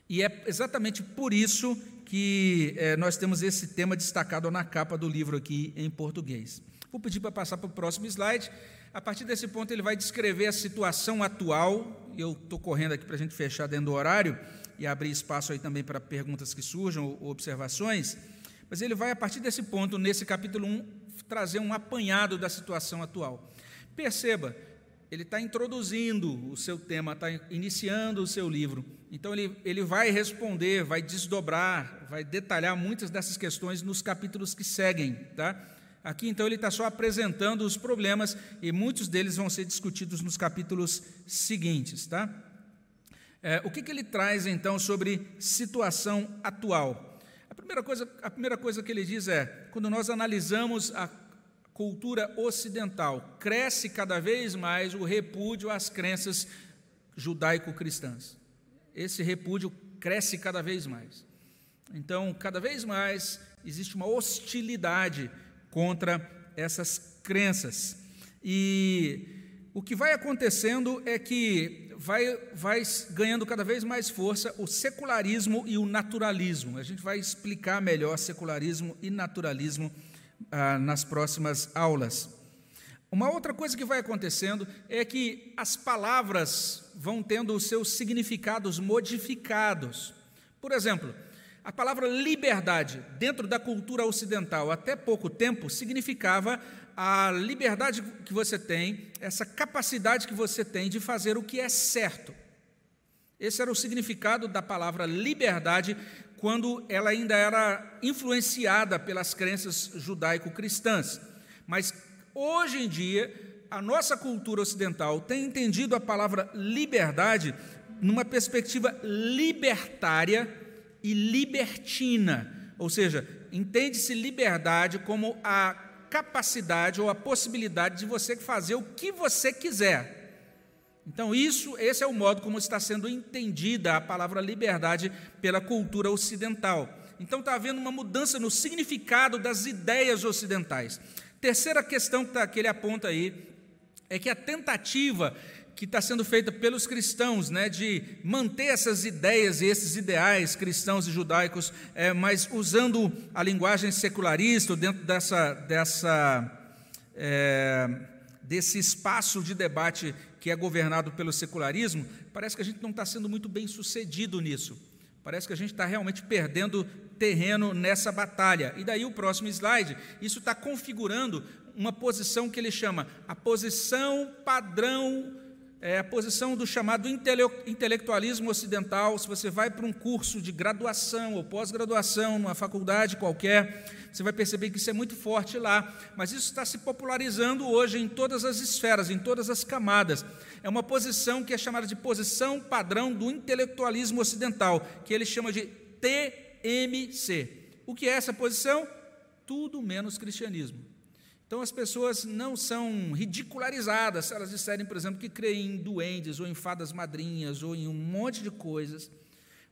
e é exatamente por isso que é, nós temos esse tema destacado na capa do livro aqui em português. Vou pedir para passar para o próximo slide. A partir desse ponto, ele vai descrever a situação atual, e eu estou correndo aqui para a gente fechar dentro do horário e abrir espaço aí também para perguntas que surjam ou observações, mas ele vai, a partir desse ponto, nesse capítulo 1, trazer um apanhado da situação atual. Perceba, ele está introduzindo o seu tema, está iniciando o seu livro. Então, ele, ele vai responder, vai desdobrar, vai detalhar muitas dessas questões nos capítulos que seguem. Tá? Aqui, então, ele está só apresentando os problemas e muitos deles vão ser discutidos nos capítulos seguintes. Tá? É, o que, que ele traz, então, sobre situação atual? A primeira, coisa, a primeira coisa que ele diz é: quando nós analisamos a cultura ocidental, cresce cada vez mais o repúdio às crenças judaico-cristãs. Esse repúdio cresce cada vez mais. Então, cada vez mais existe uma hostilidade contra essas crenças. E o que vai acontecendo é que vai, vai ganhando cada vez mais força o secularismo e o naturalismo. A gente vai explicar melhor secularismo e naturalismo ah, nas próximas aulas. Uma outra coisa que vai acontecendo é que as palavras vão tendo os seus significados modificados. Por exemplo, a palavra liberdade, dentro da cultura ocidental, até pouco tempo, significava a liberdade que você tem, essa capacidade que você tem de fazer o que é certo. Esse era o significado da palavra liberdade quando ela ainda era influenciada pelas crenças judaico-cristãs. Mas hoje em dia, a nossa cultura ocidental tem entendido a palavra liberdade numa perspectiva libertária e libertina, ou seja, entende-se liberdade como a capacidade ou a possibilidade de você fazer o que você quiser. Então, isso, esse é o modo como está sendo entendida a palavra liberdade pela cultura ocidental. Então, está havendo uma mudança no significado das ideias ocidentais. Terceira questão que, tá, que ele aponta aí é que a tentativa que está sendo feita pelos cristãos, né, de manter essas ideias e esses ideais cristãos e judaicos, é, mas usando a linguagem secularista dentro dessa, dessa, é, desse espaço de debate que é governado pelo secularismo, parece que a gente não está sendo muito bem sucedido nisso. Parece que a gente está realmente perdendo terreno nessa batalha. E daí o próximo slide, isso está configurando uma posição que ele chama a posição padrão é a posição do chamado intelectualismo ocidental. Se você vai para um curso de graduação ou pós-graduação, numa faculdade qualquer, você vai perceber que isso é muito forte lá, mas isso está se popularizando hoje em todas as esferas, em todas as camadas. É uma posição que é chamada de posição padrão do intelectualismo ocidental, que ele chama de TMC. O que é essa posição? Tudo menos cristianismo. Então as pessoas não são ridicularizadas se elas disserem, por exemplo, que creem em duendes ou em fadas madrinhas ou em um monte de coisas.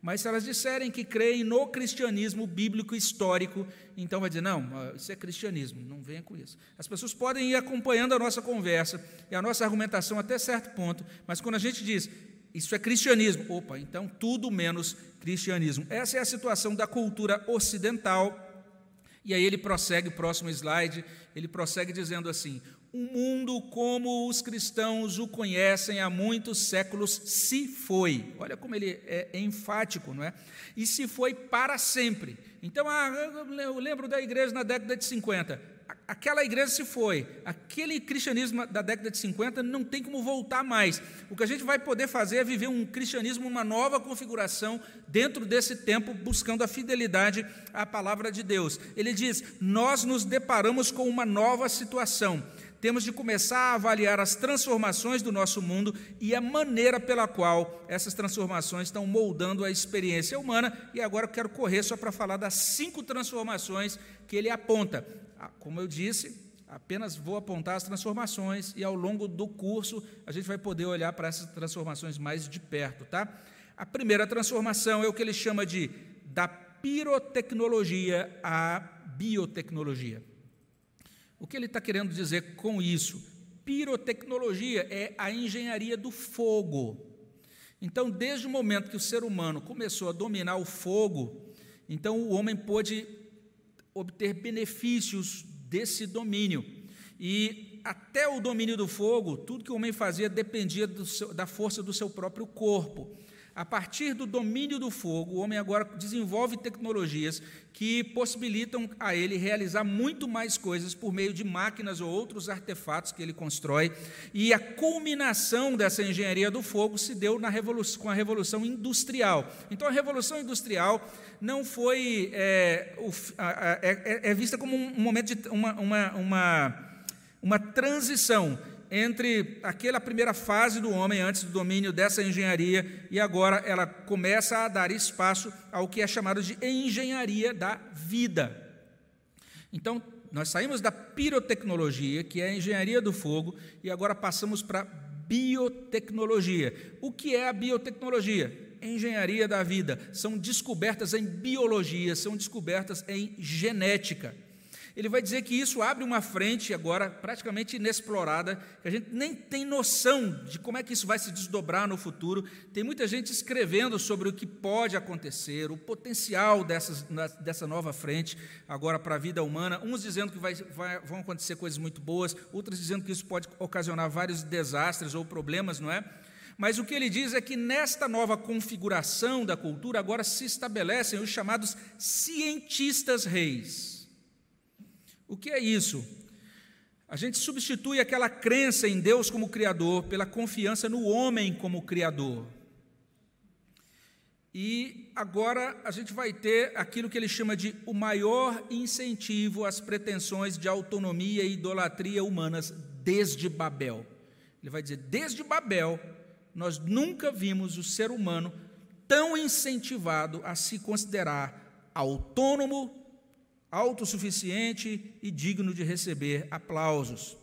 Mas se elas disserem que creem no cristianismo bíblico histórico, então vai dizer: não, isso é cristianismo, não venha com isso. As pessoas podem ir acompanhando a nossa conversa e a nossa argumentação até certo ponto, mas quando a gente diz isso é cristianismo, opa, então tudo menos cristianismo. Essa é a situação da cultura ocidental. E aí ele prossegue, próximo slide, ele prossegue dizendo assim: o mundo como os cristãos o conhecem há muitos séculos se foi. Olha como ele é enfático, não é? E se foi para sempre. Então, ah, eu lembro da igreja na década de 50. Aquela igreja se foi. Aquele cristianismo da década de 50 não tem como voltar mais. O que a gente vai poder fazer é viver um cristianismo, uma nova configuração dentro desse tempo, buscando a fidelidade à palavra de Deus. Ele diz: Nós nos deparamos com uma nova situação temos de começar a avaliar as transformações do nosso mundo e a maneira pela qual essas transformações estão moldando a experiência humana. E agora eu quero correr só para falar das cinco transformações que ele aponta. Ah, como eu disse, apenas vou apontar as transformações e ao longo do curso a gente vai poder olhar para essas transformações mais de perto, tá? A primeira transformação é o que ele chama de da pirotecnologia à biotecnologia. O que ele está querendo dizer com isso? Pirotecnologia é a engenharia do fogo. Então, desde o momento que o ser humano começou a dominar o fogo, então o homem pôde obter benefícios desse domínio. E até o domínio do fogo, tudo que o homem fazia dependia seu, da força do seu próprio corpo. A partir do domínio do fogo, o homem agora desenvolve tecnologias que possibilitam a ele realizar muito mais coisas por meio de máquinas ou outros artefatos que ele constrói. E a culminação dessa engenharia do fogo se deu na com a Revolução Industrial. Então, a Revolução Industrial não foi. É, é, é vista como um momento de uma, uma, uma, uma transição entre aquela primeira fase do homem antes do domínio dessa engenharia e agora ela começa a dar espaço ao que é chamado de engenharia da vida. Então, nós saímos da pirotecnologia, que é a engenharia do fogo, e agora passamos para biotecnologia. O que é a biotecnologia? Engenharia da vida. São descobertas em biologia, são descobertas em genética. Ele vai dizer que isso abre uma frente agora praticamente inexplorada, que a gente nem tem noção de como é que isso vai se desdobrar no futuro. Tem muita gente escrevendo sobre o que pode acontecer, o potencial dessas, dessa nova frente agora para a vida humana. Uns dizendo que vai, vai, vão acontecer coisas muito boas, outros dizendo que isso pode ocasionar vários desastres ou problemas, não é? Mas o que ele diz é que nesta nova configuração da cultura agora se estabelecem os chamados cientistas reis. O que é isso? A gente substitui aquela crença em Deus como Criador pela confiança no homem como Criador. E agora a gente vai ter aquilo que ele chama de o maior incentivo às pretensões de autonomia e idolatria humanas desde Babel. Ele vai dizer: desde Babel, nós nunca vimos o ser humano tão incentivado a se considerar autônomo autossuficiente e digno de receber aplausos.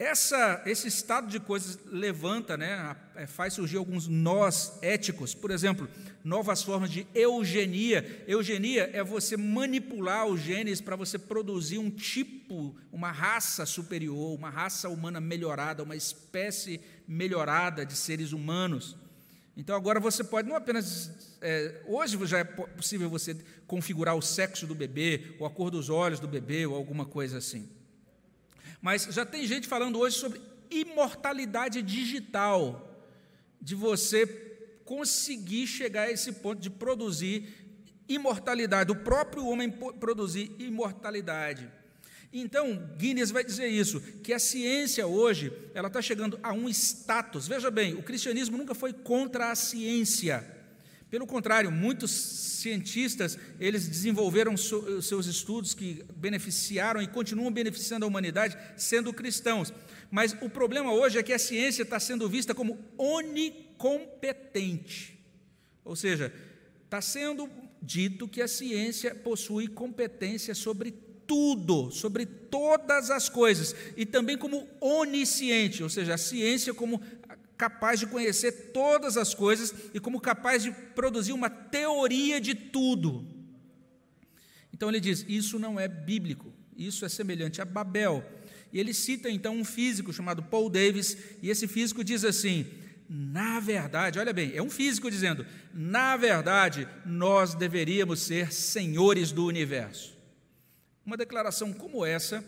Essa, esse estado de coisas levanta, né, é, faz surgir alguns nós éticos, por exemplo, novas formas de eugenia. Eugenia é você manipular os genes para você produzir um tipo, uma raça superior, uma raça humana melhorada, uma espécie melhorada de seres humanos. Então agora você pode não apenas. É, hoje já é possível você configurar o sexo do bebê, ou a cor dos olhos do bebê, ou alguma coisa assim. Mas já tem gente falando hoje sobre imortalidade digital, de você conseguir chegar a esse ponto de produzir imortalidade, o próprio homem produzir imortalidade. Então, Guinness vai dizer isso, que a ciência hoje, ela está chegando a um status. Veja bem, o cristianismo nunca foi contra a ciência. Pelo contrário, muitos cientistas, eles desenvolveram seus estudos que beneficiaram e continuam beneficiando a humanidade sendo cristãos. Mas o problema hoje é que a ciência está sendo vista como onicompetente. Ou seja, está sendo dito que a ciência possui competência sobre tudo, sobre todas as coisas, e também como onisciente, ou seja, a ciência como capaz de conhecer todas as coisas e como capaz de produzir uma teoria de tudo. Então ele diz: isso não é bíblico, isso é semelhante a Babel. E ele cita então um físico chamado Paul Davis, e esse físico diz assim: na verdade, olha bem, é um físico dizendo, na verdade, nós deveríamos ser senhores do universo. Uma declaração como essa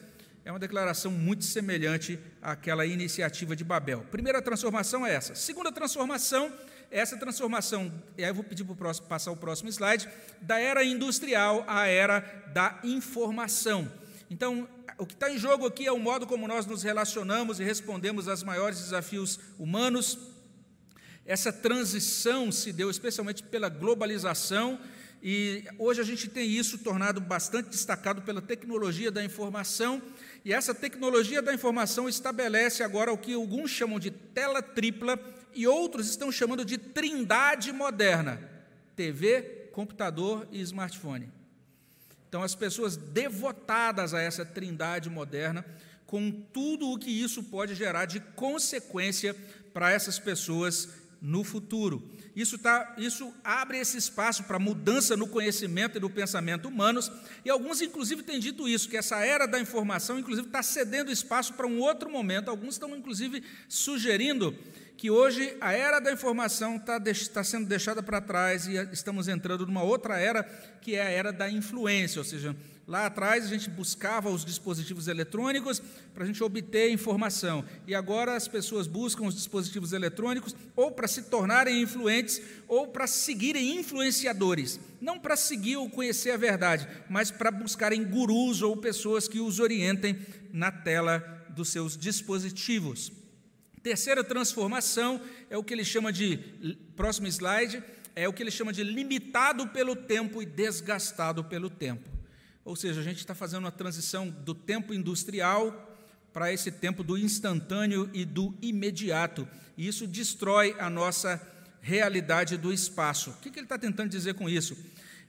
é uma declaração muito semelhante àquela iniciativa de Babel. Primeira transformação é essa. Segunda transformação, essa transformação, e aí eu vou pedir para o passar o próximo slide, da era industrial à era da informação. Então, o que está em jogo aqui é o modo como nós nos relacionamos e respondemos aos maiores desafios humanos. Essa transição se deu especialmente pela globalização e hoje a gente tem isso tornado bastante destacado pela tecnologia da informação, e essa tecnologia da informação estabelece agora o que alguns chamam de tela tripla e outros estão chamando de trindade moderna: TV, computador e smartphone. Então, as pessoas devotadas a essa trindade moderna, com tudo o que isso pode gerar de consequência para essas pessoas no futuro. Isso, tá, isso abre esse espaço para mudança no conhecimento e no pensamento humanos, e alguns, inclusive, têm dito isso, que essa era da informação, inclusive, está cedendo espaço para um outro momento. Alguns estão, inclusive, sugerindo que hoje a era da informação está, está sendo deixada para trás e estamos entrando numa outra era, que é a era da influência, ou seja, Lá atrás a gente buscava os dispositivos eletrônicos para a gente obter informação. E agora as pessoas buscam os dispositivos eletrônicos ou para se tornarem influentes ou para seguirem influenciadores. Não para seguir ou conhecer a verdade, mas para buscarem gurus ou pessoas que os orientem na tela dos seus dispositivos. Terceira transformação é o que ele chama de, próximo slide, é o que ele chama de limitado pelo tempo e desgastado pelo tempo. Ou seja, a gente está fazendo uma transição do tempo industrial para esse tempo do instantâneo e do imediato. E isso destrói a nossa realidade do espaço. O que, ele está tentando dizer com isso?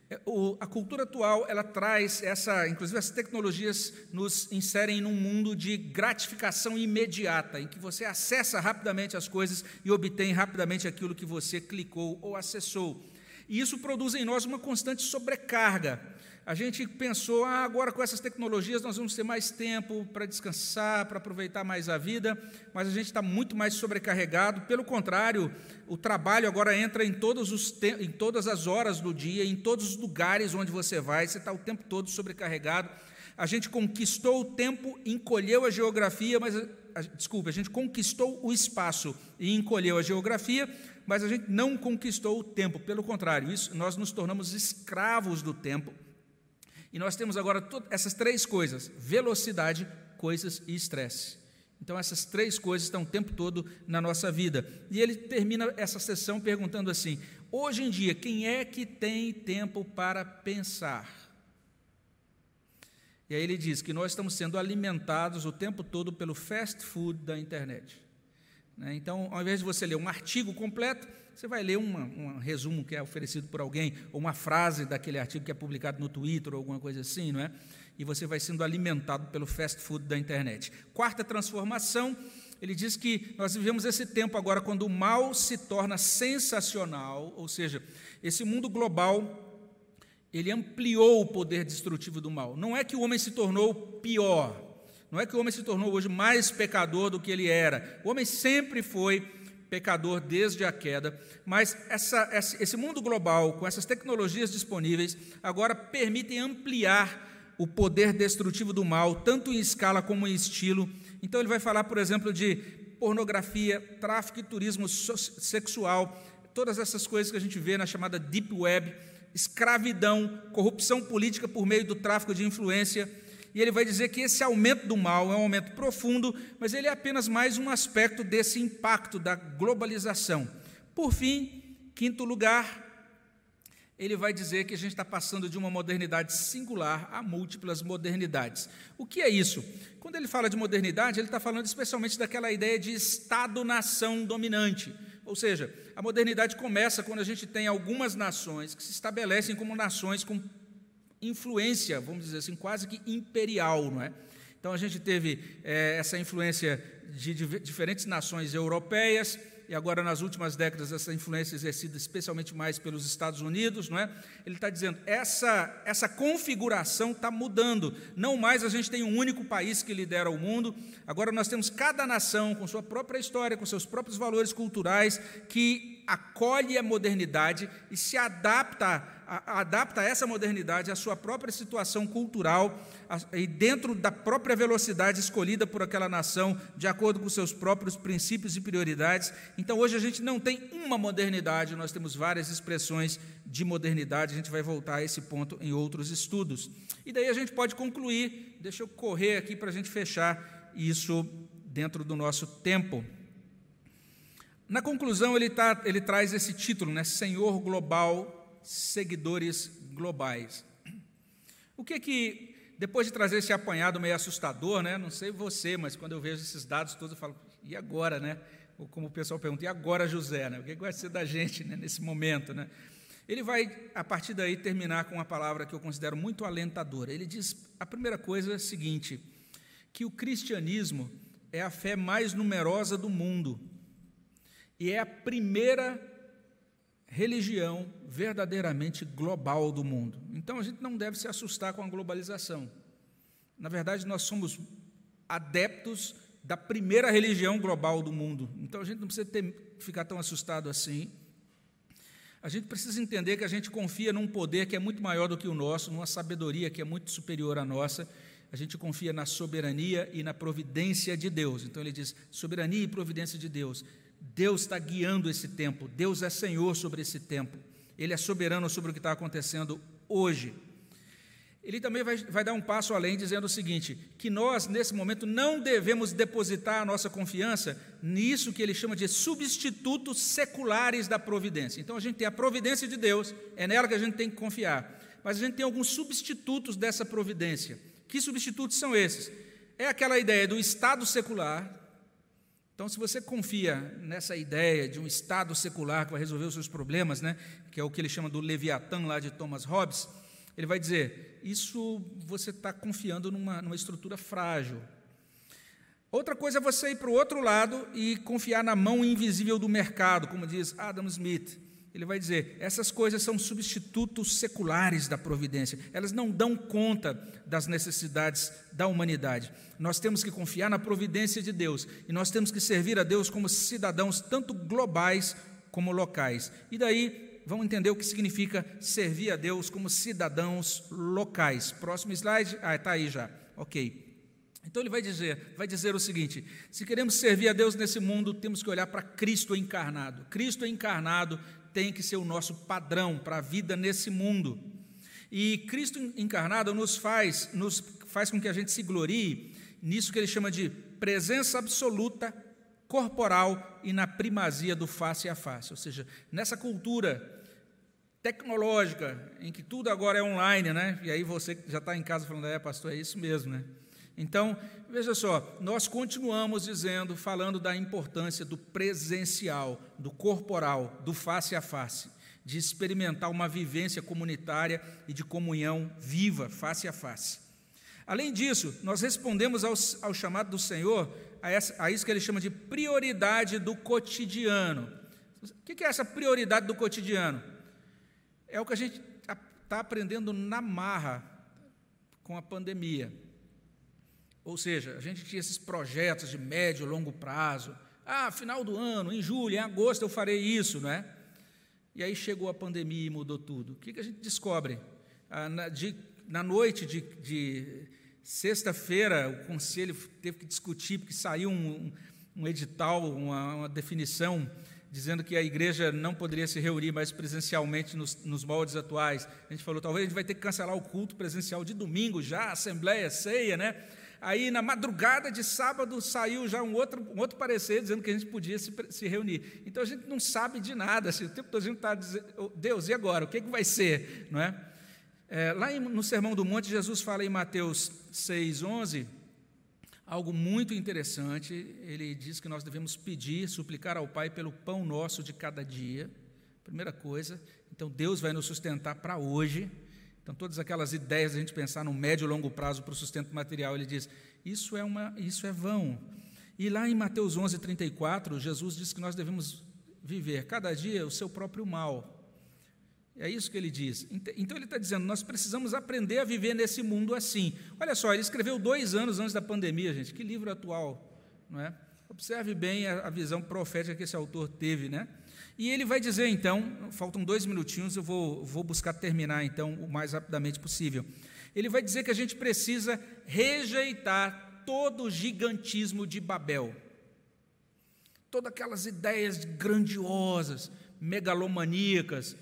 É, a cultura atual ela traz essa, inclusive as tecnologias nos inserem num mundo de gratificação imediata, em que você acessa rapidamente as coisas e obtém rapidamente aquilo que você clicou ou acessou. E isso produz em nós uma constante sobrecarga a gente pensou, ah, agora com essas tecnologias nós vamos ter mais tempo para descansar, para aproveitar mais a vida, mas a gente está muito mais sobrecarregado. Pelo contrário, o trabalho agora entra em, todos os em todas as horas do dia, em todos os lugares onde você vai, você está o tempo todo sobrecarregado. A gente conquistou o tempo, encolheu a geografia, mas desculpe, a gente conquistou o espaço e encolheu a geografia, mas a gente não conquistou o tempo. Pelo contrário, isso, nós nos tornamos escravos do tempo e nós temos agora essas três coisas: velocidade, coisas e estresse. Então, essas três coisas estão o tempo todo na nossa vida. E ele termina essa sessão perguntando assim: hoje em dia, quem é que tem tempo para pensar? E aí ele diz que nós estamos sendo alimentados o tempo todo pelo fast food da internet. Né? Então, ao invés de você ler um artigo completo, você vai ler uma, um resumo que é oferecido por alguém, ou uma frase daquele artigo que é publicado no Twitter ou alguma coisa assim, não é? E você vai sendo alimentado pelo fast food da internet. Quarta transformação, ele diz que nós vivemos esse tempo agora quando o mal se torna sensacional, ou seja, esse mundo global ele ampliou o poder destrutivo do mal. Não é que o homem se tornou pior, não é que o homem se tornou hoje mais pecador do que ele era. O homem sempre foi pecador desde a queda, mas essa, esse mundo global, com essas tecnologias disponíveis, agora permitem ampliar o poder destrutivo do mal, tanto em escala como em estilo. Então, ele vai falar, por exemplo, de pornografia, tráfico e turismo sexual, todas essas coisas que a gente vê na chamada Deep Web, escravidão, corrupção política por meio do tráfico de influência e ele vai dizer que esse aumento do mal é um aumento profundo, mas ele é apenas mais um aspecto desse impacto da globalização. Por fim, quinto lugar, ele vai dizer que a gente está passando de uma modernidade singular a múltiplas modernidades. O que é isso? Quando ele fala de modernidade, ele está falando especialmente daquela ideia de Estado-nação dominante. Ou seja, a modernidade começa quando a gente tem algumas nações que se estabelecem como nações com influência, vamos dizer assim, quase que imperial, não é? Então a gente teve é, essa influência de diferentes nações europeias, e agora nas últimas décadas essa influência exercida especialmente mais pelos Estados Unidos, não é? Ele está dizendo essa essa configuração está mudando. Não mais a gente tem um único país que lidera o mundo. Agora nós temos cada nação com sua própria história, com seus próprios valores culturais que acolhe a modernidade e se adapta adapta essa modernidade à sua própria situação cultural e dentro da própria velocidade escolhida por aquela nação, de acordo com seus próprios princípios e prioridades. Então, hoje a gente não tem uma modernidade, nós temos várias expressões de modernidade. A gente vai voltar a esse ponto em outros estudos. E daí a gente pode concluir, deixa eu correr aqui para a gente fechar isso dentro do nosso tempo. Na conclusão, ele, tá, ele traz esse título, né? Senhor Global seguidores globais. O que que, depois de trazer esse apanhado meio assustador, né? Não sei você, mas quando eu vejo esses dados todos, eu falo, e agora, né? Ou como o pessoal pergunta, e agora, José, né? O que vai ser da gente né, nesse momento, né? Ele vai, a partir daí, terminar com uma palavra que eu considero muito alentadora. Ele diz: a primeira coisa é a seguinte, que o cristianismo é a fé mais numerosa do mundo e é a primeira religião verdadeiramente global do mundo. Então a gente não deve se assustar com a globalização. Na verdade, nós somos adeptos da primeira religião global do mundo. Então a gente não precisa ter, ficar tão assustado assim. A gente precisa entender que a gente confia num poder que é muito maior do que o nosso, numa sabedoria que é muito superior à nossa. A gente confia na soberania e na providência de Deus. Então ele diz: soberania e providência de Deus. Deus está guiando esse tempo, Deus é Senhor sobre esse tempo, Ele é soberano sobre o que está acontecendo hoje. Ele também vai, vai, dar um passo além, dizendo o seguinte: que nós, nesse momento, não devemos depositar a nossa confiança nisso que ele chama de substitutos seculares da providência. Então, a gente tem a providência de Deus, é nela que a gente tem que confiar, mas a gente tem alguns substitutos dessa providência. Que substitutos são esses? É aquela ideia do Estado secular, então, se você confia nessa ideia de um Estado secular que vai resolver os seus problemas, né, que é o que ele chama do Leviatã lá de Thomas Hobbes, ele vai dizer: isso você está confiando numa, numa estrutura frágil. Outra coisa é você ir para o outro lado e confiar na mão invisível do mercado, como diz Adam Smith ele vai dizer: essas coisas são substitutos seculares da providência, elas não dão conta das necessidades da humanidade. Nós temos que confiar na providência de Deus e nós temos que servir a Deus como cidadãos, tanto globais como locais. E daí vamos entender o que significa servir a Deus como cidadãos locais. Próximo slide. Ah, está aí já. Ok. Então ele vai dizer, vai dizer o seguinte: se queremos servir a Deus nesse mundo, temos que olhar para Cristo encarnado. Cristo encarnado tem que ser o nosso padrão para a vida nesse mundo. E Cristo encarnado nos faz, nos faz com que a gente se glorie nisso que ele chama de presença absoluta, corporal e na primazia do face a face. Ou seja, nessa cultura tecnológica, em que tudo agora é online, né? E aí você já está em casa falando, é, pastor, é isso mesmo, né? Então, veja só, nós continuamos dizendo, falando da importância do presencial, do corporal, do face a face, de experimentar uma vivência comunitária e de comunhão viva, face a face. Além disso, nós respondemos ao, ao chamado do Senhor, a, essa, a, isso que ele chama de prioridade do cotidiano. O que é essa prioridade do cotidiano? É o que a gente está aprendendo na marra com a pandemia. Ou seja, a gente tinha esses projetos de médio e longo prazo. Ah, final do ano, em julho, em agosto eu farei isso, não é? E aí chegou a pandemia e mudou tudo. O que, que a gente descobre? Ah, na, de, na, noite de, de sexta-feira, o conselho teve que discutir, porque saiu um, um edital, uma, uma, definição, dizendo que a igreja não poderia se reunir mais presencialmente nos, nos moldes atuais. A gente falou, talvez a gente vai ter que cancelar o culto presencial de domingo já, assembleia, ceia, né? Aí, na madrugada de sábado, saiu já um outro, um outro parecer dizendo que a gente podia se, se reunir. Então, a gente não sabe de nada. Assim, o tempo todo a gente está dizendo, Deus, e agora? O que, é que vai ser? Não é? é lá no Sermão do Monte, Jesus fala em Mateus 6,11, algo muito interessante. Ele diz que nós devemos pedir, suplicar ao Pai pelo pão nosso de cada dia. Primeira coisa. Então, Deus vai nos sustentar para hoje. Então, todas aquelas ideias de a gente pensar no médio e longo prazo para o sustento material, ele diz: isso é, uma, isso é vão. E lá em Mateus 11, 34, Jesus diz que nós devemos viver cada dia o seu próprio mal. É isso que ele diz. Então ele está dizendo: nós precisamos aprender a viver nesse mundo assim. Olha só, ele escreveu dois anos antes da pandemia, gente. Que livro atual, não é? Observe bem a, visão profética que esse autor teve, né? E ele vai dizer então, faltam dois minutinhos, eu vou, vou buscar terminar então o mais rapidamente possível. Ele vai dizer que a gente precisa rejeitar todo o gigantismo de Babel, todas aquelas ideias grandiosas, megalomaníacas,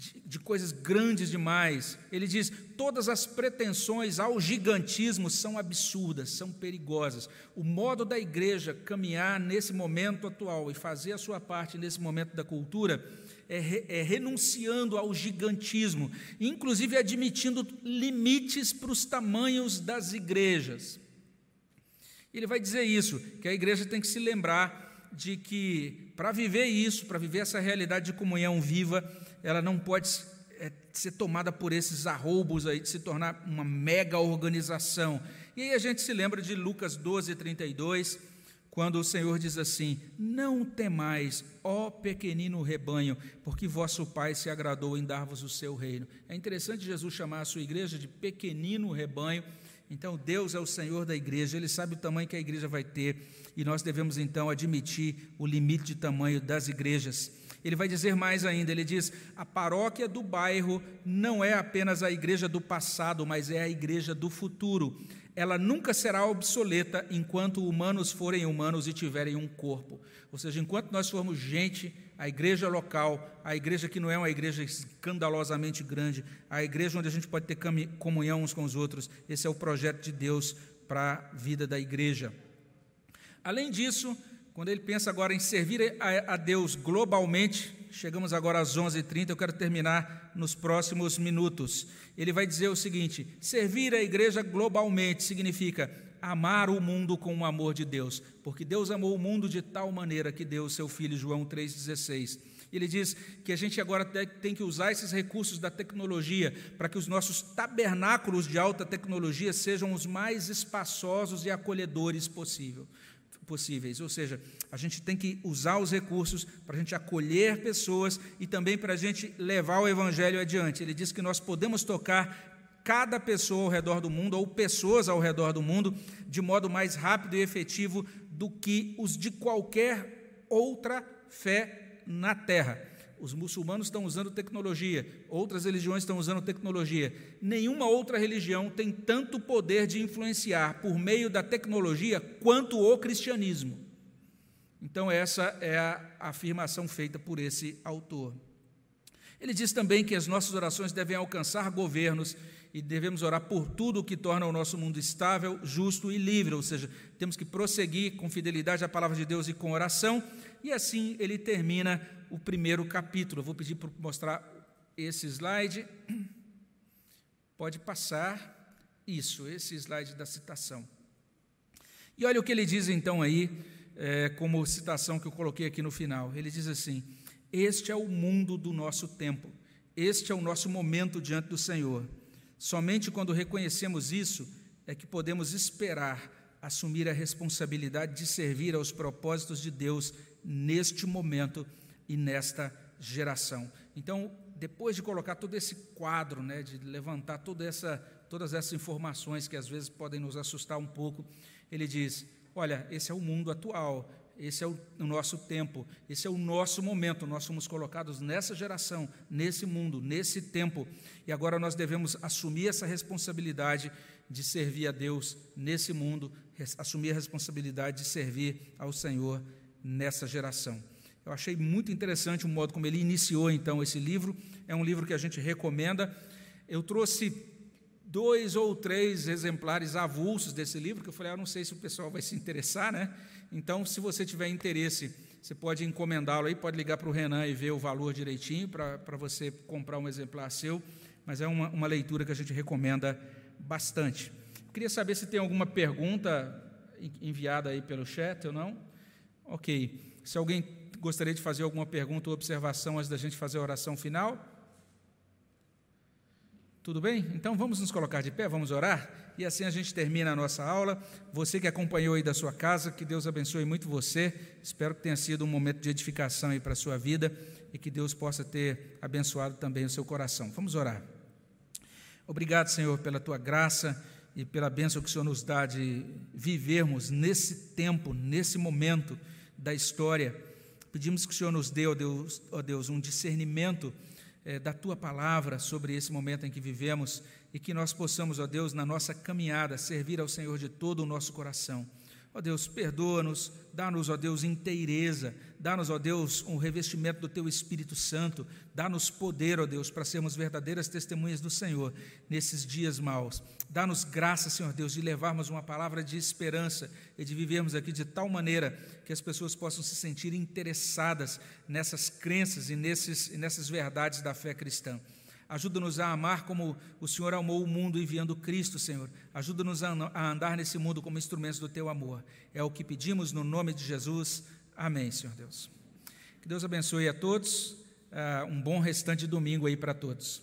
de, de coisas grandes demais. Ele diz: todas as pretensões ao gigantismo são absurdas, são perigosas. O modo da igreja caminhar nesse momento atual e fazer a sua parte nesse momento da cultura é, é renunciando ao gigantismo, inclusive admitindo limites para os tamanhos das igrejas. Ele vai dizer isso, que a igreja tem que se lembrar de que para viver isso, para viver essa realidade de comunhão viva, ela não pode é, ser tomada por esses arroubos aí, de se tornar uma mega organização. E aí a gente se lembra de Lucas 12, 32, quando o Senhor diz assim: Não temais, ó pequenino rebanho, porque vosso Pai se agradou em dar-vos o seu reino. É interessante Jesus chamar a sua igreja de pequenino rebanho. Então, Deus é o Senhor da igreja, Ele sabe o tamanho que a igreja vai ter, e nós devemos então admitir o limite de tamanho das igrejas. Ele vai dizer mais ainda: ele diz, a paróquia do bairro não é apenas a igreja do passado, mas é a igreja do futuro. Ela nunca será obsoleta enquanto humanos forem humanos e tiverem um corpo. Ou seja, enquanto nós formos gente, a igreja local, a igreja que não é uma igreja escandalosamente grande, a igreja onde a gente pode ter comunhão uns com os outros, esse é o projeto de Deus para a vida da igreja. Além disso, quando ele pensa agora em servir a, Deus globalmente, chegamos agora às 11h30, eu quero terminar nos próximos minutos. Ele vai dizer o seguinte: servir a igreja globalmente significa amar o mundo com o amor de Deus, porque Deus amou o mundo de tal maneira que deu o seu filho, João 3,16. Ele diz que a gente agora tem que usar esses recursos da tecnologia para que os nossos tabernáculos de alta tecnologia sejam os mais espaçosos e acolhedores possível possíveis. Ou seja, a gente tem que usar os recursos para a gente acolher pessoas e também para a gente levar o Evangelho adiante. Ele diz que nós podemos tocar cada pessoa ao redor do mundo, ou pessoas ao redor do mundo, de modo mais rápido e efetivo do que os de qualquer outra fé na terra. Os muçulmanos estão usando tecnologia, outras religiões estão usando tecnologia. Nenhuma outra religião tem tanto poder de influenciar por meio da tecnologia quanto o cristianismo. Então, essa é a afirmação feita por esse autor. Ele diz também que as nossas orações devem alcançar governos e devemos orar por tudo o que torna o nosso mundo estável, justo e livre, ou seja, temos que prosseguir com fidelidade à palavra de Deus e com oração, e assim ele termina o primeiro capítulo. Eu vou pedir para mostrar esse slide. Pode passar. Isso, esse slide da citação. E olha o que ele diz então aí, é, como citação que eu coloquei aqui no final. Ele diz assim: Este é o mundo do nosso tempo, este é o nosso momento diante do Senhor. Somente quando reconhecemos isso é que podemos esperar assumir a responsabilidade de servir aos propósitos de Deus neste momento e nesta geração. Então, depois de colocar todo esse quadro, né, de levantar toda essa, todas essas informações que às vezes podem nos assustar um pouco, ele diz: olha, esse é o mundo atual, esse é o, nosso tempo, esse é o nosso momento. Nós somos colocados nessa geração, nesse mundo, nesse tempo, e agora nós devemos assumir essa responsabilidade de servir a Deus nesse mundo, assumir a responsabilidade de servir ao Senhor nessa geração. Eu achei muito interessante o modo como ele iniciou então esse livro. É um livro que a gente recomenda. Eu trouxe dois ou três exemplares avulsos desse livro, que eu falei, ah, não sei se o pessoal vai se interessar, né? Então, se você tiver interesse, você pode encomendá-lo aí, pode ligar para o Renan e ver o valor direitinho para você comprar um exemplar seu, mas é uma, uma leitura que a gente recomenda bastante. queria saber se tem alguma pergunta enviada aí pelo chat ou não. Ok. Se alguém gostaria de fazer alguma pergunta ou observação antes da gente fazer a oração final? Tudo bem? Então vamos nos colocar de pé, vamos orar e assim a gente termina a nossa aula. Você que acompanhou aí da sua casa, que Deus abençoe muito você. Espero que tenha sido um momento de edificação aí para a sua vida e que Deus possa ter abençoado também o seu coração. Vamos orar. Obrigado, Senhor, pela tua graça e pela bênção que o Senhor nos dá de vivermos nesse tempo, nesse momento da história. Pedimos que o Senhor nos dê, ó Deus, ó Deus um discernimento é, da tua palavra sobre esse momento em que vivemos e que nós possamos, ó Deus, na nossa caminhada, servir ao Senhor de todo o nosso coração. Ó Deus, perdoa-nos, dá-nos, ó Deus, inteireza, dá-nos, ó Deus, um revestimento do Teu Espírito Santo, dá-nos poder, ó Deus, para sermos verdadeiras testemunhas do Senhor nesses dias maus. Dá-nos graça, Senhor Deus, de levarmos uma palavra de esperança e de vivermos aqui de tal maneira que as pessoas possam se sentir interessadas nessas crenças e, nesses, e nessas verdades da fé cristã. Ajuda-nos a amar como o Senhor amou o mundo enviando Cristo, Senhor. Ajuda-nos a andar nesse mundo como instrumentos do teu amor. É o que pedimos no nome de Jesus. Amém, Senhor Deus. Que Deus abençoe a todos. Uh, um bom restante de domingo aí para todos.